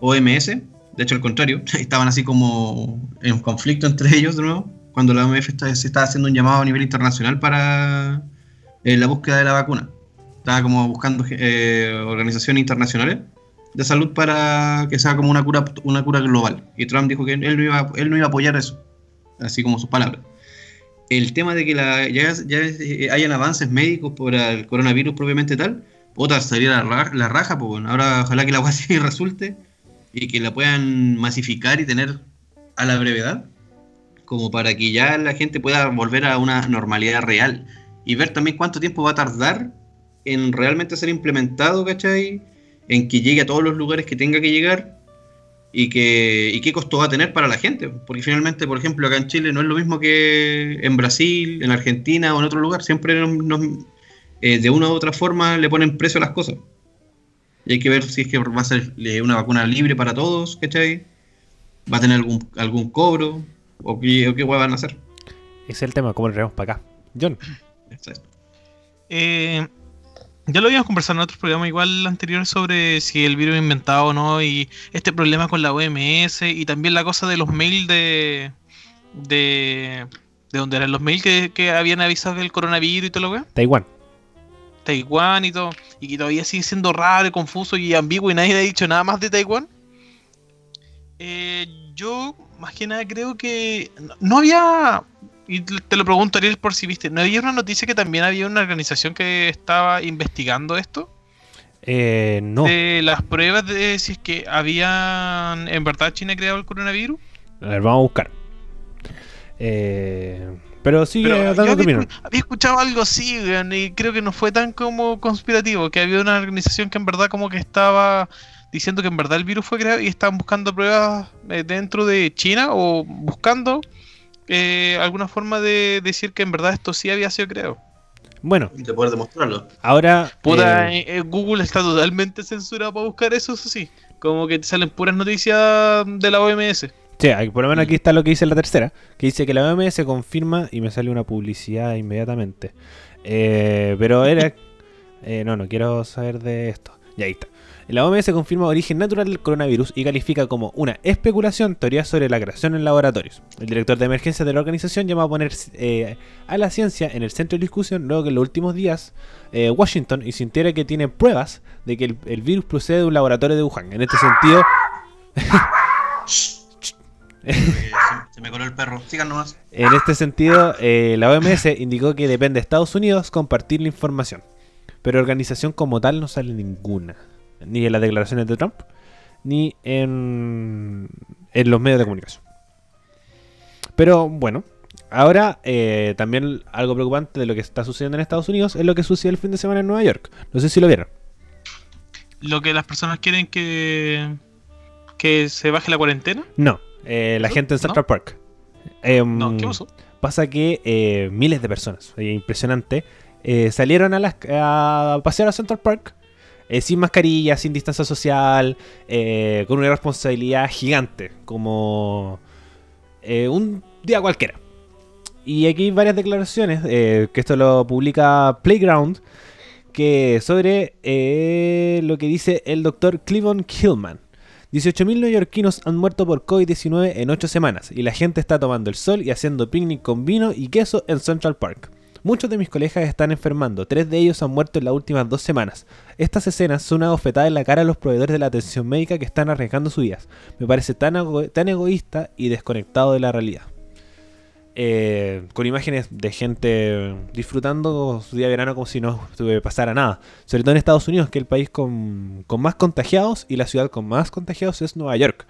OMS. De hecho, al contrario, estaban así como en conflicto entre ellos de nuevo, cuando la OMS se estaba haciendo un llamado a nivel internacional para eh, la búsqueda de la vacuna. Estaba como buscando organizaciones internacionales de salud para que sea como una cura, una cura global. Y Trump dijo que él no iba, él no iba a apoyar eso, así como sus palabras el tema de que la, ya, eh, hayan avances médicos por el coronavirus propiamente tal, otra sería la, la raja, pues bueno, ahora ojalá que la sí resulte y que la puedan masificar y tener a la brevedad, como para que ya la gente pueda volver a una normalidad real y ver también cuánto tiempo va a tardar en realmente ser implementado, ¿cachai? En que llegue a todos los lugares que tenga que llegar y, que, qué costo va a tener para la gente. Porque finalmente, por ejemplo, acá en Chile no es lo mismo que en Brasil, en Argentina o en otro lugar. Siempre eh, de una u otra forma le ponen precio a las cosas. Y hay que ver si es que va a ser eh, una vacuna libre para todos, ¿cachai? ¿Va a tener algún, algún cobro? ¿O qué, o qué van a hacer? Ese es el tema, ¿cómo lo traemos para acá? John. Eh, ya lo habíamos conversado en otros programas igual anteriores sobre si el virus inventado o no y este problema con la OMS y también la cosa de los mails de... de... ¿De dónde eran los mails que, habían avisado del coronavirus y todo lo que? Taiwán. Taiwán y todo. Y que todavía sigue siendo raro, confuso y ambiguo y nadie ha dicho nada más de Taiwán. Eh, yo, más que nada, creo que no había y te lo pregunto, Ariel, por si viste, ¿no había una noticia que también había una organización que estaba investigando esto? Eh, no. De las pruebas de si es que habían en verdad China creado el coronavirus. A ver, vamos a buscar. Eh, pero sigue dando había, había, escuchado algo así, y creo que no fue tan como conspirativo, que había una organización que en verdad como que estaba diciendo que en verdad el virus fue creado y estaban buscando pruebas eh, dentro de China o buscando eh, alguna forma de decir que en verdad esto sí había sido creado. Bueno, de poder demostrarlo. Ahora, eh, eh, Google está totalmente censurado para buscar eso, eso sí. Como que te salen puras noticias de la OMS. Sí, por lo menos aquí está lo que dice la tercera, que dice que la OMS confirma y me sale una publicidad inmediatamente. pero era... no, no quiero saber de esto. Ya ahí está. La OMS confirma origen natural del coronavirus y califica como una especulación teoría sobre la creación en laboratorios. El director de emergencia de la organización llama a poner eh, a la ciencia en el centro de discusión luego que en los últimos días eh, Washington y sintiera que tiene pruebas de que el, virus procede de un laboratorio de Wuhan. En este sentido... se me coló el perro. Sigan nomás. En este sentido, eh, la OMS indicó que depende de Estados Unidos compartir la información. Pero organización como tal no sale ninguna ni en las declaraciones de Trump, ni en, en los medios de comunicación. Pero bueno, ahora eh, también algo preocupante de lo que está sucediendo en Estados Unidos es lo que sucedió el fin de semana en Nueva York. No sé si lo vieron. ¿Lo que las personas quieren que, que se baje la cuarentena? No, eh, la gente en Central Park. Em, no, ¿qué pasó? pasa que eh, miles de personas, impresionante, salieron a, las, a pasear a Central Park eh, sin mascarilla, sin distancia social, con una responsabilidad gigante, como un día cualquiera. Y aquí hay varias declaraciones, que esto lo publica Playground, que sobre lo que dice el doctor Cleveland Killman. 18.000 neoyorquinos han muerto por COVID-19 en 8 semanas y la gente está tomando el sol y haciendo picnic con vino y queso en Central Park. Muchos de mis colegas están enfermando, tres de ellos han muerto en las últimas dos semanas. Estas escenas son una bofetada en la cara a los proveedores de la atención médica que están arriesgando sus vidas. Me parece tan, egoísta y desconectado de la realidad. Eh, con imágenes de gente disfrutando su día de verano como si no pasara nada. Sobre todo en Estados Unidos, que el país con, más contagiados y la ciudad con más contagiados es Nueva York.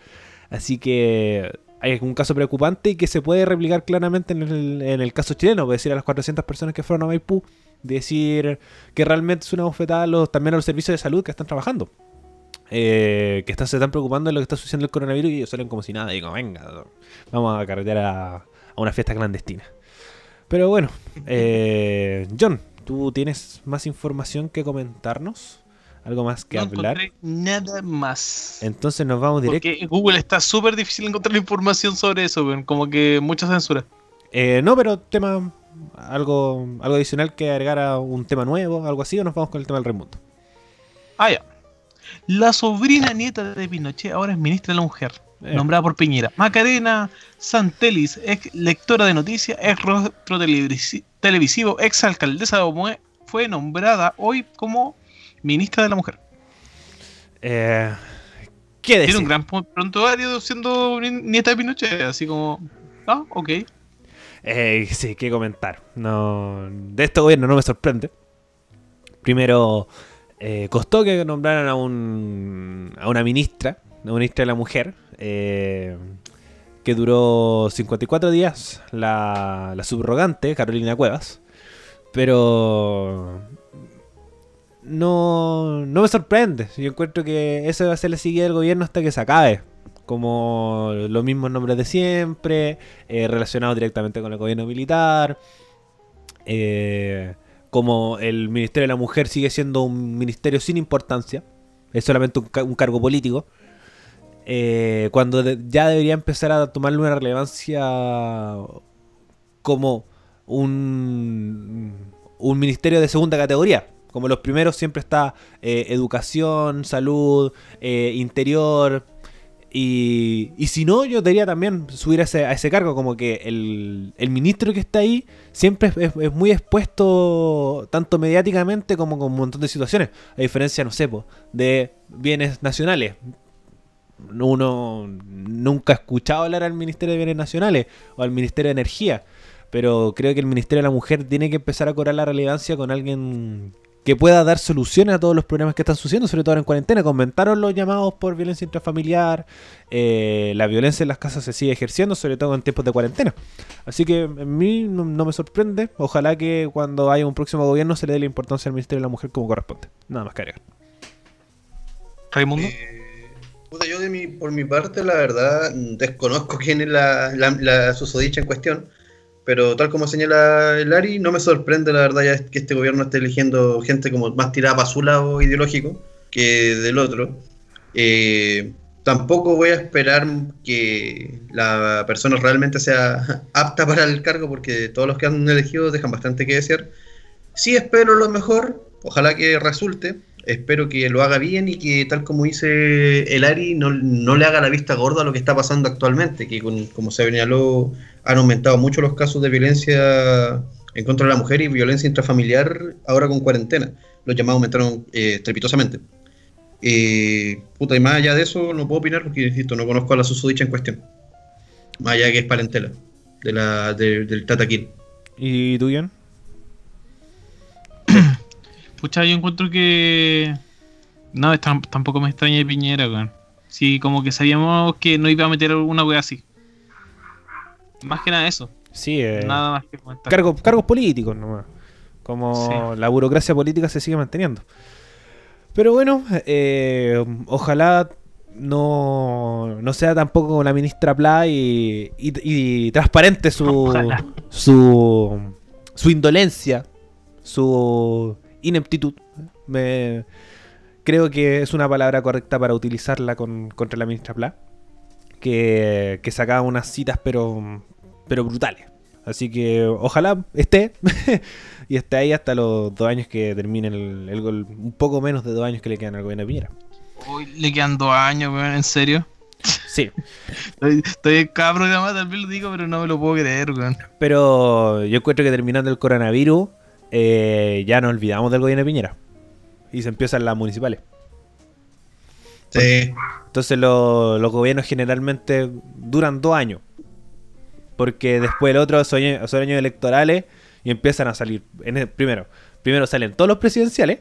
Así que hay un caso preocupante y que se puede replicar claramente en el, caso chileno. Decir a las 400 personas que fueron a Maipú, decir que realmente es una bofetada los, también a los servicios de salud que están trabajando. Eh, que se están preocupando de lo que está sucediendo el coronavirus y ellos salen como si nada. Y digo, venga, vamos a carretear a, a una fiesta clandestina. Pero bueno, eh, John, ¿tú tienes más información que comentarnos? ¿Algo más que hablar? Nada más. Entonces nos vamos directo. Porque Google está súper difícil encontrar información sobre eso, como que mucha censura. Eh, no, pero tema. Algo, algo adicional que agregar a un tema nuevo, algo así, o nos vamos con el tema del remoto. Ah, ya. La sobrina nieta de Pinochet ahora es ministra de la Mujer. Eh. nombrada por Piñera. Macarena Santelis, ex lectora de noticias, ex rostro televisivo, ex alcaldesa de Omoe, fue nombrada hoy como ministra de la Mujer. Eh, ¿Qué decir? Tiene un gran prontuario siendo nieta de Pinochet, así como... Ah, ok. Eh, sí, qué comentar. No, de este gobierno no me sorprende. Primero, eh, costó que nombraran a, un, a una ministra, una ministra de la mujer, eh, que duró 54 días, la, subrogante, Carolina Cuevas. Pero no, no me sorprende. Yo encuentro que eso va a ser la siguiente del gobierno hasta que se acabe. Como los mismos nombres de siempre, eh, relacionados directamente con el gobierno militar. Eh, como el Ministerio de la Mujer sigue siendo un ministerio sin importancia, es solamente un cargo político. Eh, cuando ya debería empezar a tomarle una relevancia como un, un ministerio de segunda categoría. Como los primeros siempre está eh, educación, salud, eh, interior. Y, y, si no, yo debería también subir a ese, ese cargo, como que el, el, ministro que está ahí siempre es, muy expuesto, tanto mediáticamente como con un montón de situaciones. A diferencia, no sé, de bienes nacionales uno nunca ha escuchado hablar al Ministerio de Bienes Nacionales o al Ministerio de Energía, pero creo que el Ministerio de la Mujer tiene que empezar a cobrar la relevancia con alguien que pueda dar soluciones a todos los problemas que están sucediendo, sobre todo en cuarentena. Comentaron los llamados por violencia intrafamiliar, eh, la violencia en las casas se sigue ejerciendo, sobre todo en tiempos de cuarentena. Así que a mí no, me sorprende. Ojalá que cuando haya un próximo gobierno se le dé la importancia al Ministerio de la Mujer como corresponde. Nada más que agregar. Raimundo. Eh, yo de mi, por mi parte, la verdad, desconozco quién es la, la, susodicha en cuestión, pero tal como señala el Ari, no me sorprende la verdad ya que este gobierno esté eligiendo gente como más tirada para su lado ideológico que del otro. Eh, tampoco voy a esperar que la persona realmente sea apta para el cargo, porque todos los que han elegido dejan bastante que decir. Sí espero lo mejor, ojalá que resulte espero que lo haga bien y que tal como dice el Ari, no, le haga la vista gorda a lo que está pasando actualmente, que como se señaló, han aumentado mucho los casos de violencia en contra de la mujer y violencia intrafamiliar ahora con cuarentena. Los llamados aumentaron eh, estrepitosamente. Eh, puta, y más allá de eso no puedo opinar porque, insisto, no conozco a la susodicha en cuestión. Más allá que es parentela de la, del Tata ¿Y tú, Ian? Pucha, yo encuentro que. No, tampoco me extraña de Piñera, weón. Sí, como que sabíamos que no iba a meter una wea así. Más que nada eso. Sí, eh, nada más que comentar. cargos políticos nomás. Como la burocracia política se sigue manteniendo. Pero bueno, eh, ojalá no, no sea tampoco la ministra Pla y, y, transparente su, su, su indolencia, su ineptitud. Me, creo que es una palabra correcta para utilizarla con, contra la ministra Pla. Que, que sacaba unas citas pero, pero brutales. Así que ojalá esté y esté ahí hasta los dos años que termine el, el, un poco menos de dos años que le quedan al gobierno de Piñera. Uy, le quedan dos años, weón, ¿en serio? Sí. estoy, estoy en cada programa, tal vez lo digo, pero no me lo puedo creer, weón. Pero yo encuentro que terminando el coronavirus, eh, ya nos olvidamos del gobierno de Piñera. Y se empiezan las municipales. Sí. Entonces los gobiernos generalmente duran dos años. Porque después el otro son, años electorales y empiezan a salir. En primero, primero salen todos los presidenciales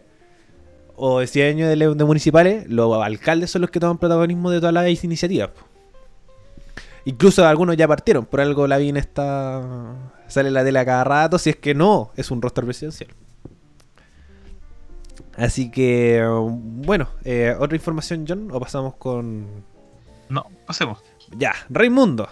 o ese año de, municipales, los alcaldes son los que toman protagonismo de todas las iniciativas. Incluso algunos ya partieron, por algo la VIN está. Sale la tele a cada rato, si es que no es un rostro presidencial. Así que, bueno, eh, ¿otra información, John? ¿O pasamos con.? No, pasemos. Ya, Raimundo.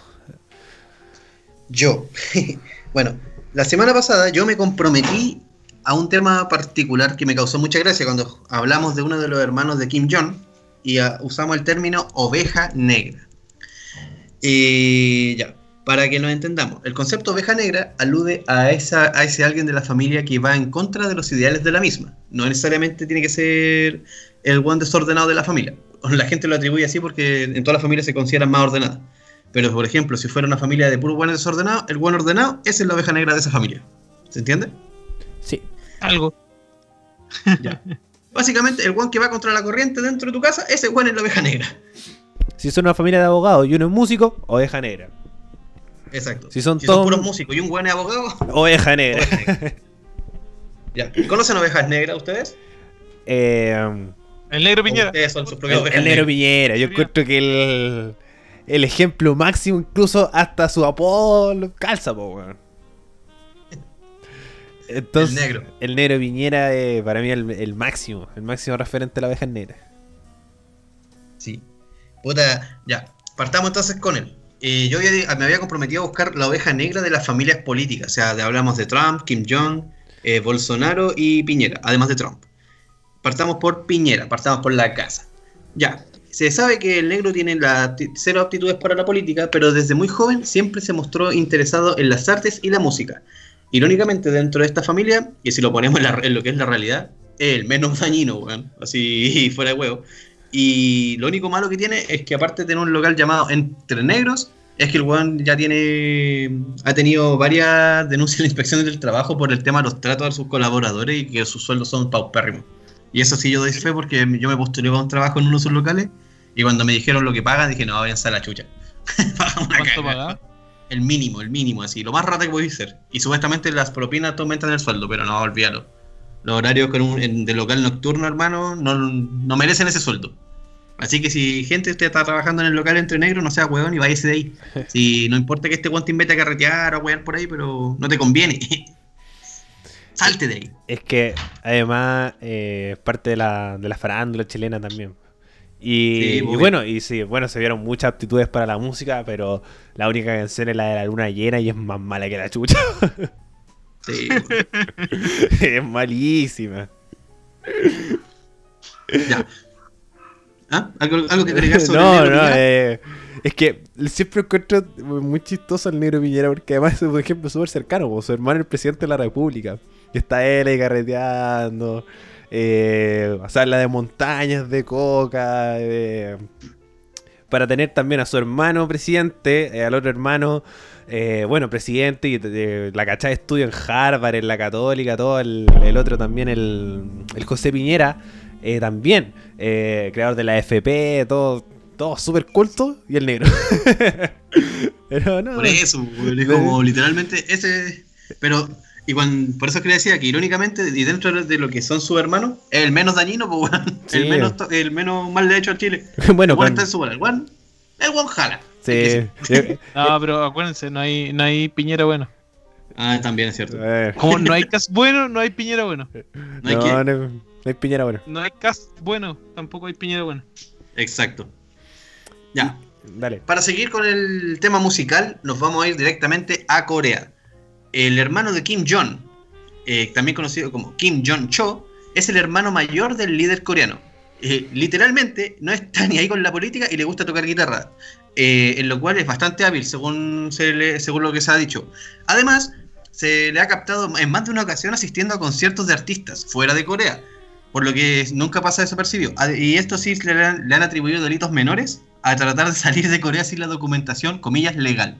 Yo. bueno, la semana pasada yo me comprometí a un tema particular que me causó mucha gracia cuando hablamos de uno de los hermanos de Kim Jong y usamos el término oveja negra. Y ya, para que nos entendamos, el concepto oveja negra alude a, esa, a ese alguien de la familia que va en contra de los ideales de la misma. No necesariamente tiene que ser el buen desordenado de la familia. La gente lo atribuye así porque en todas las familias se consideran más ordenadas. Pero, por ejemplo, si fuera una familia de puro buen desordenado, el buen ordenado es la oveja negra de esa familia. ¿Se entiende? Sí. Algo. Ya. Básicamente, el guan que va contra la corriente dentro de tu casa, ese guan es la oveja negra. Si son una familia de abogados y uno es músico, oveja negra. Exacto. Si son todos. puros músicos y un es abogado, oveja negra. ya. ¿Conocen ovejas negras ustedes? Eh, el negro Piñera. Son sus el, el negro Piñera. Yo encuentro que el, el ejemplo máximo, incluso hasta su apodo, calza, po, weón el negro. El negro Viñera es para mí el, máximo, el máximo referente a la oveja negra. Sí. Puta, ya. Partamos entonces con él. Eh, yo me había comprometido a buscar la oveja negra de las familias políticas. O sea, hablamos de Trump, Kim Jong, eh, Bolsonaro y Piñera, además de Trump. Partamos por Piñera, partamos por la casa. Ya. Se sabe que el negro tiene la cero aptitudes para la política, pero desde muy joven siempre se mostró interesado en las artes y la música. Irónicamente, dentro de esta familia, y si lo ponemos en, lo que es la realidad, el menos dañino. Así fuera de huevo. Y lo único malo que tiene es que aparte de tener un local llamado Entre Negros, es que el weón ya tiene. ha tenido varias denuncias de inspecciones del trabajo por el tema de los tratos a sus colaboradores y que sus sueldos son paupérrimos. Y eso sí yo doy fe porque yo me postulé a un trabajo en uno de sus locales y cuando me dijeron lo que pagan dije, no, vayan a la chucha. El mínimo, el mínimo, así, lo más rata que podéis ser. Y supuestamente las propinas te aumentan el sueldo, pero no, olvídalo. Los horarios con un, de local nocturno, hermano, no, merecen ese sueldo. Así que si gente usted está trabajando en el local entre negros, no sea hueón y váyase de ahí. Si no importa que este weón te invite a carretear o huear por ahí, pero no te conviene. Salte de ahí. Es que además eh, parte de la, de la farándula chilena también. Y, bueno, y sí, bueno, se vieron muchas aptitudes para la música, pero la única canción es la de la luna llena y es más mala que la chucha. Sí. es malísima. Ya. ¿Ah? ¿Algo, que agregar sobre No, no, eh, es que siempre encuentro muy chistoso al negro Piñera porque además es un ejemplo súper cercano, su hermano es el presidente de la república. Y está él ahí carreteando eh, o sea, la de montañas de coca, para tener también a su hermano presidente, eh, al otro hermano, eh, bueno, presidente, y la cachada estudio en Harvard, en la católica, todo, el, otro también, el, el José Piñera, eh, también, creador de la FP, todo, todo súper culto, y el negro. Pero no. Por eso, como literalmente ese... Pero y por eso es que le decía que irónicamente, y dentro de lo que son sus hermanos, es el menos dañino, pues, el, menos, el menos mal de hecho a Chile. bueno, el está en su el one, el one jala. Sí. no, pero acuérdense, no hay, no hay Piñera bueno. Ah, también es cierto. Como no hay Cas bueno, no hay Piñera bueno. No hay, no, no, hay Piñera bueno. No hay Cas bueno, tampoco hay Piñera bueno. Exacto. Ya. Dale. Para seguir con el tema musical, nos vamos a ir directamente a Corea. El hermano de Kim Jong, eh, también conocido como Kim Jong-cho, es el hermano mayor del líder coreano. Eh, literalmente no está ni ahí con la política y le gusta tocar guitarra, eh, en lo cual es bastante hábil según, se según lo que se ha dicho. Además, se le ha captado en más de una ocasión asistiendo a conciertos de artistas fuera de Corea, por lo que nunca pasa desapercibido. Y esto sí le han, le han atribuido delitos menores a tratar de salir de Corea sin la documentación, comillas, legal.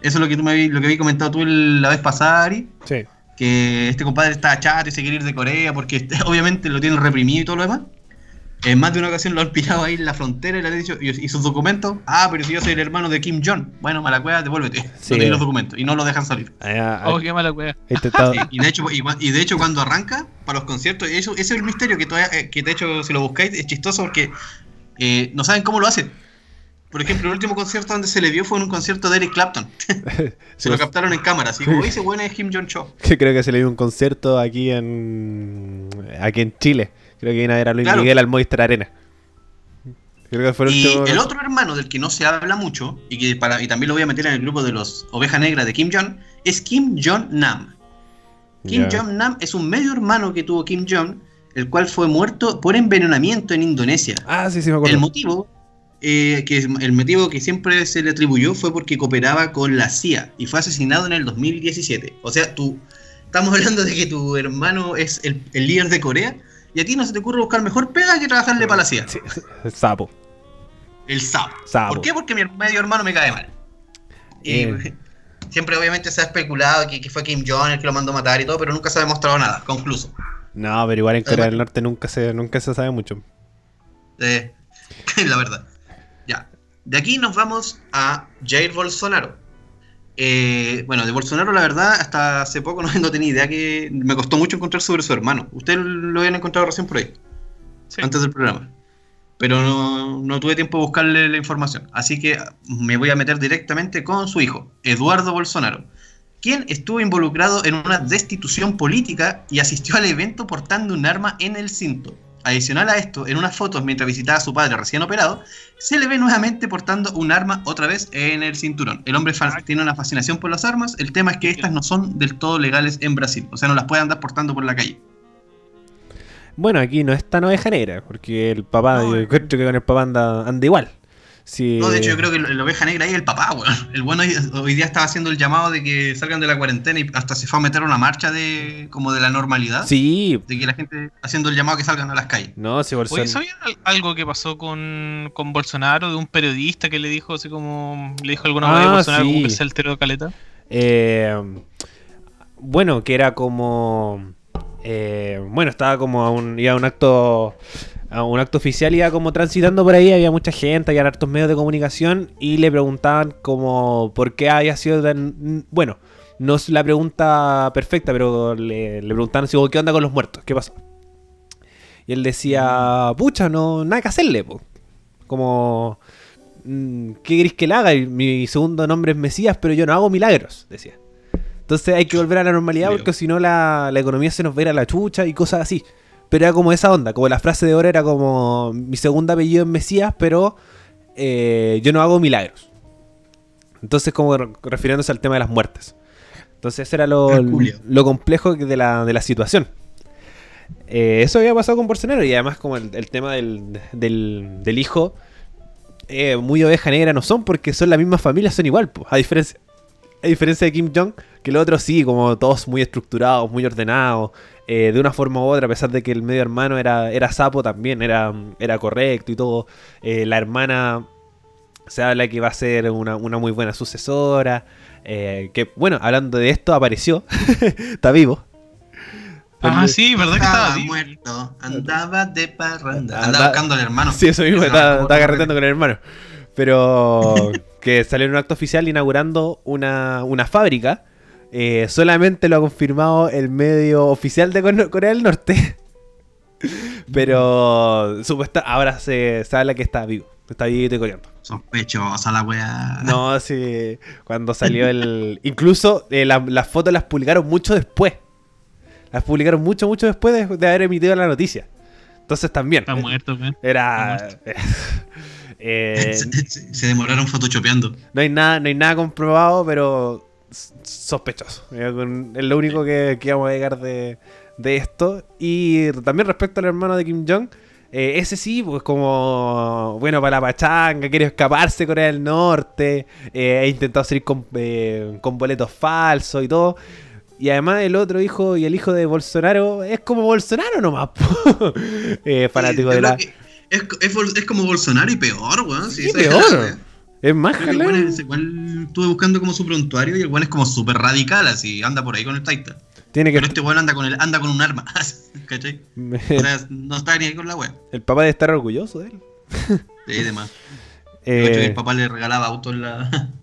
Eso es lo que tú me lo que había comentado tú la vez pasada, Ari. Sí. Que este compadre está chato y se quiere ir de Corea porque obviamente lo tienen reprimido y todo lo demás. En más de una ocasión lo han pillado ahí en la frontera y le han dicho, ¿y, sus documentos? Ah, pero si yo soy el hermano de Kim Jong. Bueno, mala cueva, devuélvete. Sí. No los documentos y no lo dejan salir. Ah, oh, qué mala cueva. y, de hecho, y, de hecho, cuando arranca para los conciertos, eso, ese es el misterio que, todavía, eh, que de hecho, si lo buscáis, es chistoso porque eh, no saben cómo lo hace. Por ejemplo, el último concierto donde se le vio fue en un concierto de Eric Clapton. se lo captaron en cámara, así como dice bueno es Kim Jong Cho. Creo que se le dio un concierto aquí en aquí en Chile. Creo que viene a ver a Luis Miguel al Movistar Arena. Creo que y el otro hermano del que no se habla mucho, y que para, y también lo voy a meter en el grupo de los Oveja Negra de Kim Jong, es Kim Jong Nam. Kim Jong Nam es un medio hermano que tuvo Kim Jong, el cual fue muerto por envenenamiento en Indonesia. Ah, sí, sí, me acuerdo. El motivo eh, que el motivo que siempre se le atribuyó fue porque cooperaba con la CIA y fue asesinado en el 2017. O sea, tú, estamos hablando de que tu hermano es el, líder de Corea y a ti no se te ocurre buscar mejor pega que trabajarle para la CIA. el sapo. El sapo. ¿Por qué? Porque mi medio hermano me cae mal. Y eh. siempre obviamente se ha especulado que, fue Kim Jong el que lo mandó a matar y todo, pero nunca se ha demostrado nada, concluso. No, pero igual en Corea del Norte nunca se, nunca se sabe mucho. Eh, la verdad. De aquí nos vamos a Jair Bolsonaro. Eh, bueno, de Bolsonaro la verdad hasta hace poco no, tenía idea que me costó mucho encontrar sobre su hermano. Ustedes lo habían encontrado recién por ahí, antes del programa. Pero no, no, tuve tiempo de buscarle la información. Así que me voy a meter directamente con su hijo, Eduardo Bolsonaro, quien estuvo involucrado en una destitución política y asistió al evento portando un arma en el cinto. Adicional a esto, en unas fotos mientras visitaba a su padre recién operado, se le ve nuevamente portando un arma otra vez en el cinturón. El hombre tiene una fascinación por las armas, el tema es que estas no son del todo legales en Brasil, o sea, no las puede andar portando por la calle. Bueno, aquí no es tan oveja negra, porque el papá, yo eh. creo que con el papá anda, anda igual. No, de hecho yo creo que la oveja negra ahí es el papá, weón. El bueno hoy, día estaba haciendo el llamado de que salgan de la cuarentena y hasta se fue a meter una marcha de como de la normalidad. Sí. De que la gente haciendo el llamado que salgan a las calles. No, si Bolsonaro... Oye, ¿sabían algo que pasó con, con, Bolsonaro de un periodista que le dijo así como... Le dijo alguna vez a ah, Bolsonaro como que se alteró caleta? Eh, bueno, que era como... Eh, bueno, estaba como a un, iba a un acto a un acto oficial iba como transitando por ahí, había mucha gente, había hartos medios de comunicación y le preguntaban como por qué había sido tan... Bueno, no es la pregunta perfecta, pero le, le preguntaban así, ¿qué onda con los muertos? ¿Qué pasó? Y él decía, pucha, no, nada que hacerle, como... Mm, ¿Qué queréis que le haga? Mi segundo nombre es Mesías, pero yo no hago milagros, decía. Entonces hay que volver a la normalidad porque si no la, la economía se nos va a ir a la chucha y cosas así. Pero era como esa onda, como la frase de oro era como mi segundo apellido es Mesías, pero eh, yo no hago milagros. Entonces como refiriéndose al tema de las muertes. Entonces era lo, lo complejo de la, de la situación. Eh, eso había pasado con Bolsonaro y además como el, tema del, del, hijo, eh, muy oveja negra no son porque son la misma familia, son igual, a diferencia a diferencia de Kim Jong, que los otros sí, como todos muy estructurados, muy ordenados, eh, de una forma u otra, a pesar de que el medio hermano era, era sapo también, era, era correcto y todo. Eh, la hermana se habla que va a ser una, muy buena sucesora. Eh, que, bueno, hablando de esto, apareció. Está vivo. Ah, sí, ¿verdad que estaba muerto? Andaba de parranda. Andaba buscando al hermano. Sí, eso mismo, estaba, estaba con el hermano. Pero que salió en un acto oficial inaugurando una, una fábrica eh, solamente lo ha confirmado el medio oficial de Corea del Norte. Pero supuesta, ahora se, habla que está vivo. Está vivo y coreano. Sospechosa la weá. No, sí. Cuando salió el. Incluso eh, las fotos las publicaron mucho después. Las publicaron mucho, mucho después de, haber emitido la noticia. Entonces también. Está muerto, Era. Eh, se, demoraron photoshopeando. No hay nada, no hay nada comprobado, pero sospechoso. Es lo único que, vamos a llegar de, esto. Y también respecto al hermano de Kim Jong. Eh, ese sí, pues como, bueno, para la pachanga, quiere escaparse Corea del Norte, eh, he intentado salir con, eh, con boletos falsos y todo. Y además el otro hijo y el hijo de Bolsonaro es como Bolsonaro nomás. eh, fanático de la... Es, es, como Bolsonaro y peor, weón. Sí, peor. Es más igual, igual estuve buscando como su prontuario y el weón es como súper radical, así, anda por ahí con el Taita. Tiene que... Pero este weón anda con el, anda con un arma, ¿cachai? sea, no está ni ahí con la weón. El papá debe estar orgulloso de él. sí, demás. Eh... el papá le regalaba autos en la...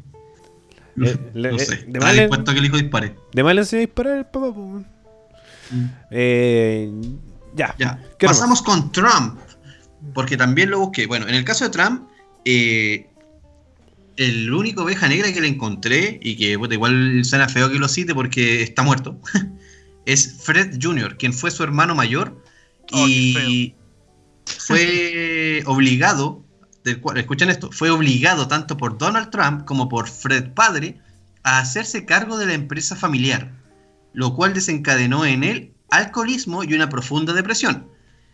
Eh, no sé, de está dispuesto a que el hijo dispare. De mal le enseñó a disparar el papá, pues. Eh, ya. ya. Pasamos con Trump. Porque también lo busqué. Bueno, en el caso de Trump, eh, el único oveja negra que le encontré, y que igual suena feo que lo cite porque está muerto, es Fred Jr., quien fue su hermano mayor oh, y fue obligado, escuchen esto, fue obligado tanto por Donald Trump como por Fred padre a hacerse cargo de la empresa familiar, lo cual desencadenó en él alcoholismo y una profunda depresión.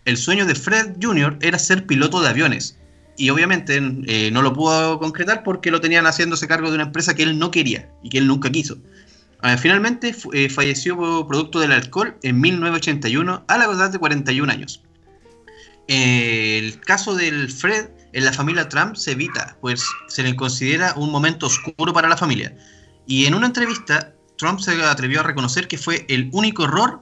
El sueño de Fred Jr. era ser piloto de aviones, y obviamente eh, no lo pudo concretar porque lo tenían haciéndose cargo de una empresa que él no quería y que él nunca quiso. Ah, finalmente eh, falleció producto del alcohol en 1981 a la edad de 41 años. Eh, el caso del Fred en la familia Trump se evita, pues se le considera un momento oscuro para la familia. Y en una entrevista, Trump se atrevió a reconocer que fue el único error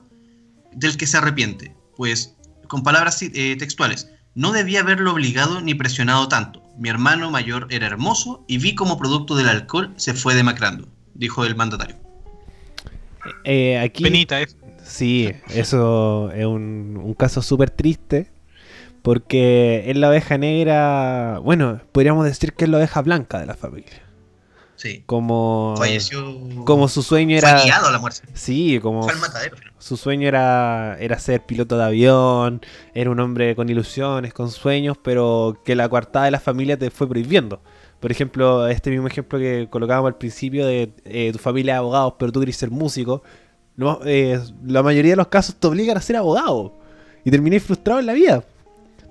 del que se arrepiente, pues con palabras textuales, no debía haberlo obligado ni presionado tanto. Mi hermano mayor era hermoso y vi como producto del alcohol se fue demacrando, dijo el mandatario. Eh, aquí, Penita, ¿eh? Sí, eso es un, caso súper triste. Porque es la oveja negra. Bueno, podríamos decir que es la oveja blanca de la familia. Sí. Como. Falleció. Como su sueño era. Fue guiado a la muerte. Sí, como. Su sueño era, era ser piloto de avión. Era un hombre con ilusiones, con sueños, pero que la coartada de la familia te fue prohibiendo. Por ejemplo, este mismo ejemplo que colocábamos al principio de eh, tu familia de abogados, pero tú querés ser músico. No, eh, la mayoría de los casos te obligan a ser abogado. Y terminé frustrado en la vida.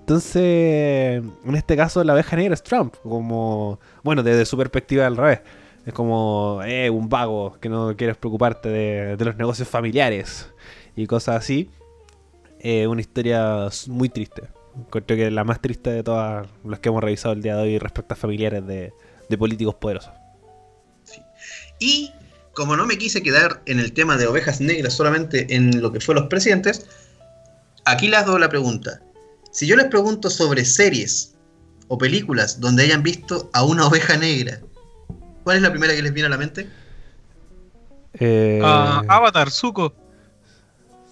Entonces, en este caso, la abeja negra es Trump. Como, bueno, desde su perspectiva al revés. Es como eh, un vago que no quieres preocuparte de, los negocios familiares y cosas así. Eh, una historia muy triste. Creo que es la más triste de todas las que hemos revisado el día de hoy respecto a familiares de, políticos poderosos. Y como no me quise quedar en el tema de ovejas negras solamente en lo que fue los presidentes, aquí les hago la pregunta. Si yo les pregunto sobre series o películas donde hayan visto a una oveja negra, ¿Cuál es la primera que les viene a la mente? Eh... Uh, Avatar, Zuko.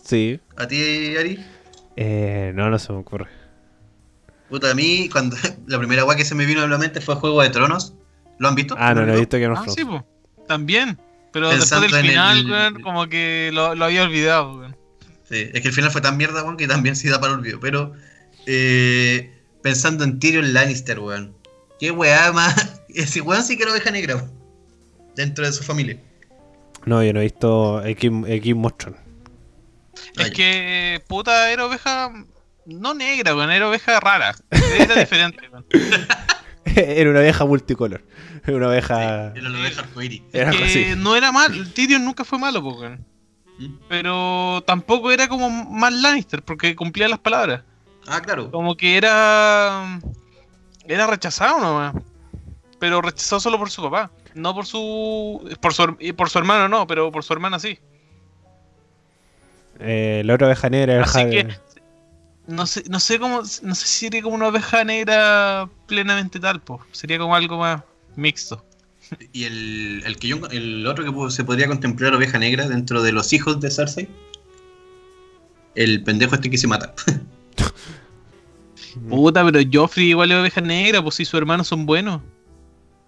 Sí. ¿A ti, Ari? Eh, no, no se me ocurre. Puta, a mí, cuando la primera weá que se me vino a la mente fue Juego de Tronos. ¿Lo han visto? Ah, no, no he visto que no Ah, sí, pues. También. Pero después del final, weón, como que lo, lo, había olvidado, weón. Sí, es que el final fue tan mierda, weón, que también se da para el olvido. Pero, eh, pensando en Tyrion Lannister, weón. Qué weá más. Ese weón sí que era oveja negra. Dentro de su familia. No, yo no he visto X, X Monstron. Es que puta era oveja. No negra, weón, era oveja rara. Era diferente, weón. era una oveja multicolor. Era una oveja. era la oveja arcoíris. Es que no era mal. Tyrion nunca fue malo, weón. ¿Mm? Pero tampoco era como más Lannister, porque cumplía las palabras. Ah, claro. Como que era era rechazado nomás. Pero rechazado solo por su papá. No por su. Por su, por su hermano, no, pero por su hermana sí. Eh, la otra oveja negra Así que, no sé, no sé cómo. No sé si sería como una oveja negra plenamente tal, pues. Sería como algo más mixto. ¿Y el, el que yo, el otro que se podría contemplar oveja negra dentro de los hijos de Cersei? El pendejo este que se mata. Puta, pero Joffrey igual es oveja negra, pues si sus hermanos son buenos.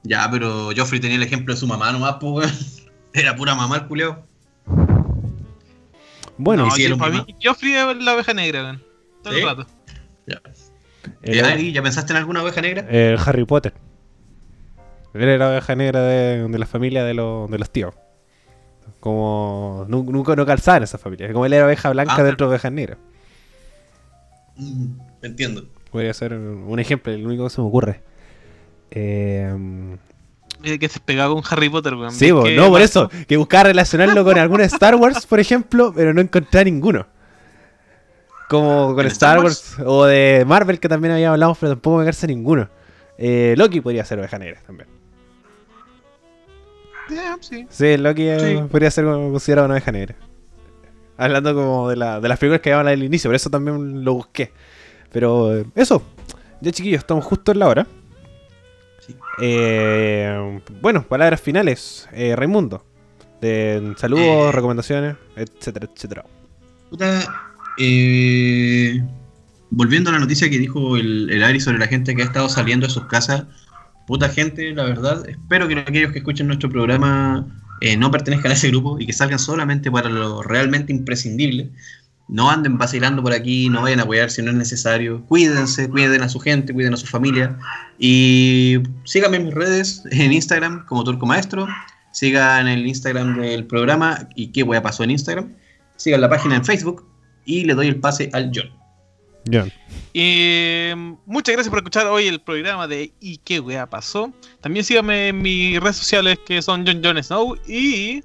Ya, pero Joffrey tenía el ejemplo de su mamá nomás, pues, Era pura mamá el culeo. Bueno, no, para mí, Joffrey es la oveja negra, weón. Todo el rato. Ya. El, ¿Ya pensaste en alguna oveja negra? El Harry Potter. Él era la oveja negra de, la familia de, de los tíos. Como nunca no calzaba en esa familia. Como él era oveja blanca ah, dentro de ovejas negras. Mm, entiendo. Podría ser un ejemplo, el único que se me ocurre. Eh, que se pegaba con Harry Potter, weón. Sí, no, por eso. Que buscaba relacionarlo con alguna Star Wars, por ejemplo, pero no encontré ninguno. Como con Star, Wars? o de Marvel, que también había hablado, pero tampoco me parece ninguno. Eh, Loki podría ser oveja negra también. sí. sí, Loki eh, podría ser considerado una oveja negra. Hablando como de, la, de las figuras que habían al inicio, por eso también lo busqué. Pero eh, eso, ya chiquillos, estamos justo en la hora. Eh, bueno, palabras finales, eh, Raimundo. De saludos, recomendaciones, etcétera, etcétera. volviendo a la noticia que dijo el, el, Ari sobre la gente que ha estado saliendo de sus casas, puta gente, la verdad, espero que aquellos que escuchen nuestro programa no pertenezcan a ese grupo y que salgan solamente para lo realmente imprescindible no anden vacilando por aquí, no vayan a apoyar si no es necesario. Cuídense, cuiden a su gente, cuiden a su familia. Y síganme en mis redes, en Instagram como Turco Maestro. Sigan el Instagram del programa y qué a pasó en Instagram. Sigan la página en Facebook y le doy el pase al John. John. Y muchas gracias por escuchar hoy el programa de ¿Y qué wea pasó? También síganme en mis redes sociales que son John John Snow y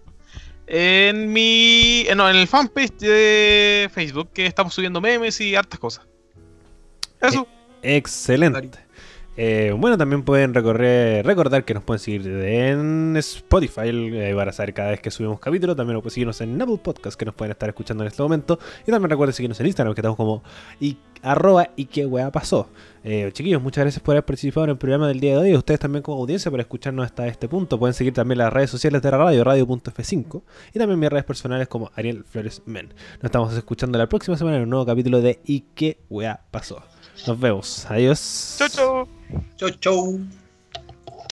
en mi. Eh, no, en el fanpage de Facebook que estamos subiendo memes y hartas cosas. Eso. Eh, excelente. Eh, bueno, también pueden recorrer, recordar que nos pueden seguir en Spotify para saber cada vez que subimos capítulo. También pueden seguirnos en Apple Podcast que nos pueden estar escuchando en este momento. Y también recuerden seguirnos en Instagram que estamos como y. Eh, chiquillos, muchas gracias por haber participado en el programa del día de hoy. Ustedes también como audiencia por escucharnos hasta este punto. Pueden seguir también las redes sociales de la radio, radio.f5. Y también mis redes personales como Ariel Flores Men. Nos estamos escuchando la próxima semana en un nuevo capítulo de ¿Y qué pasó? Nos vemos. Adiós. Chau, chau. Chau, chau.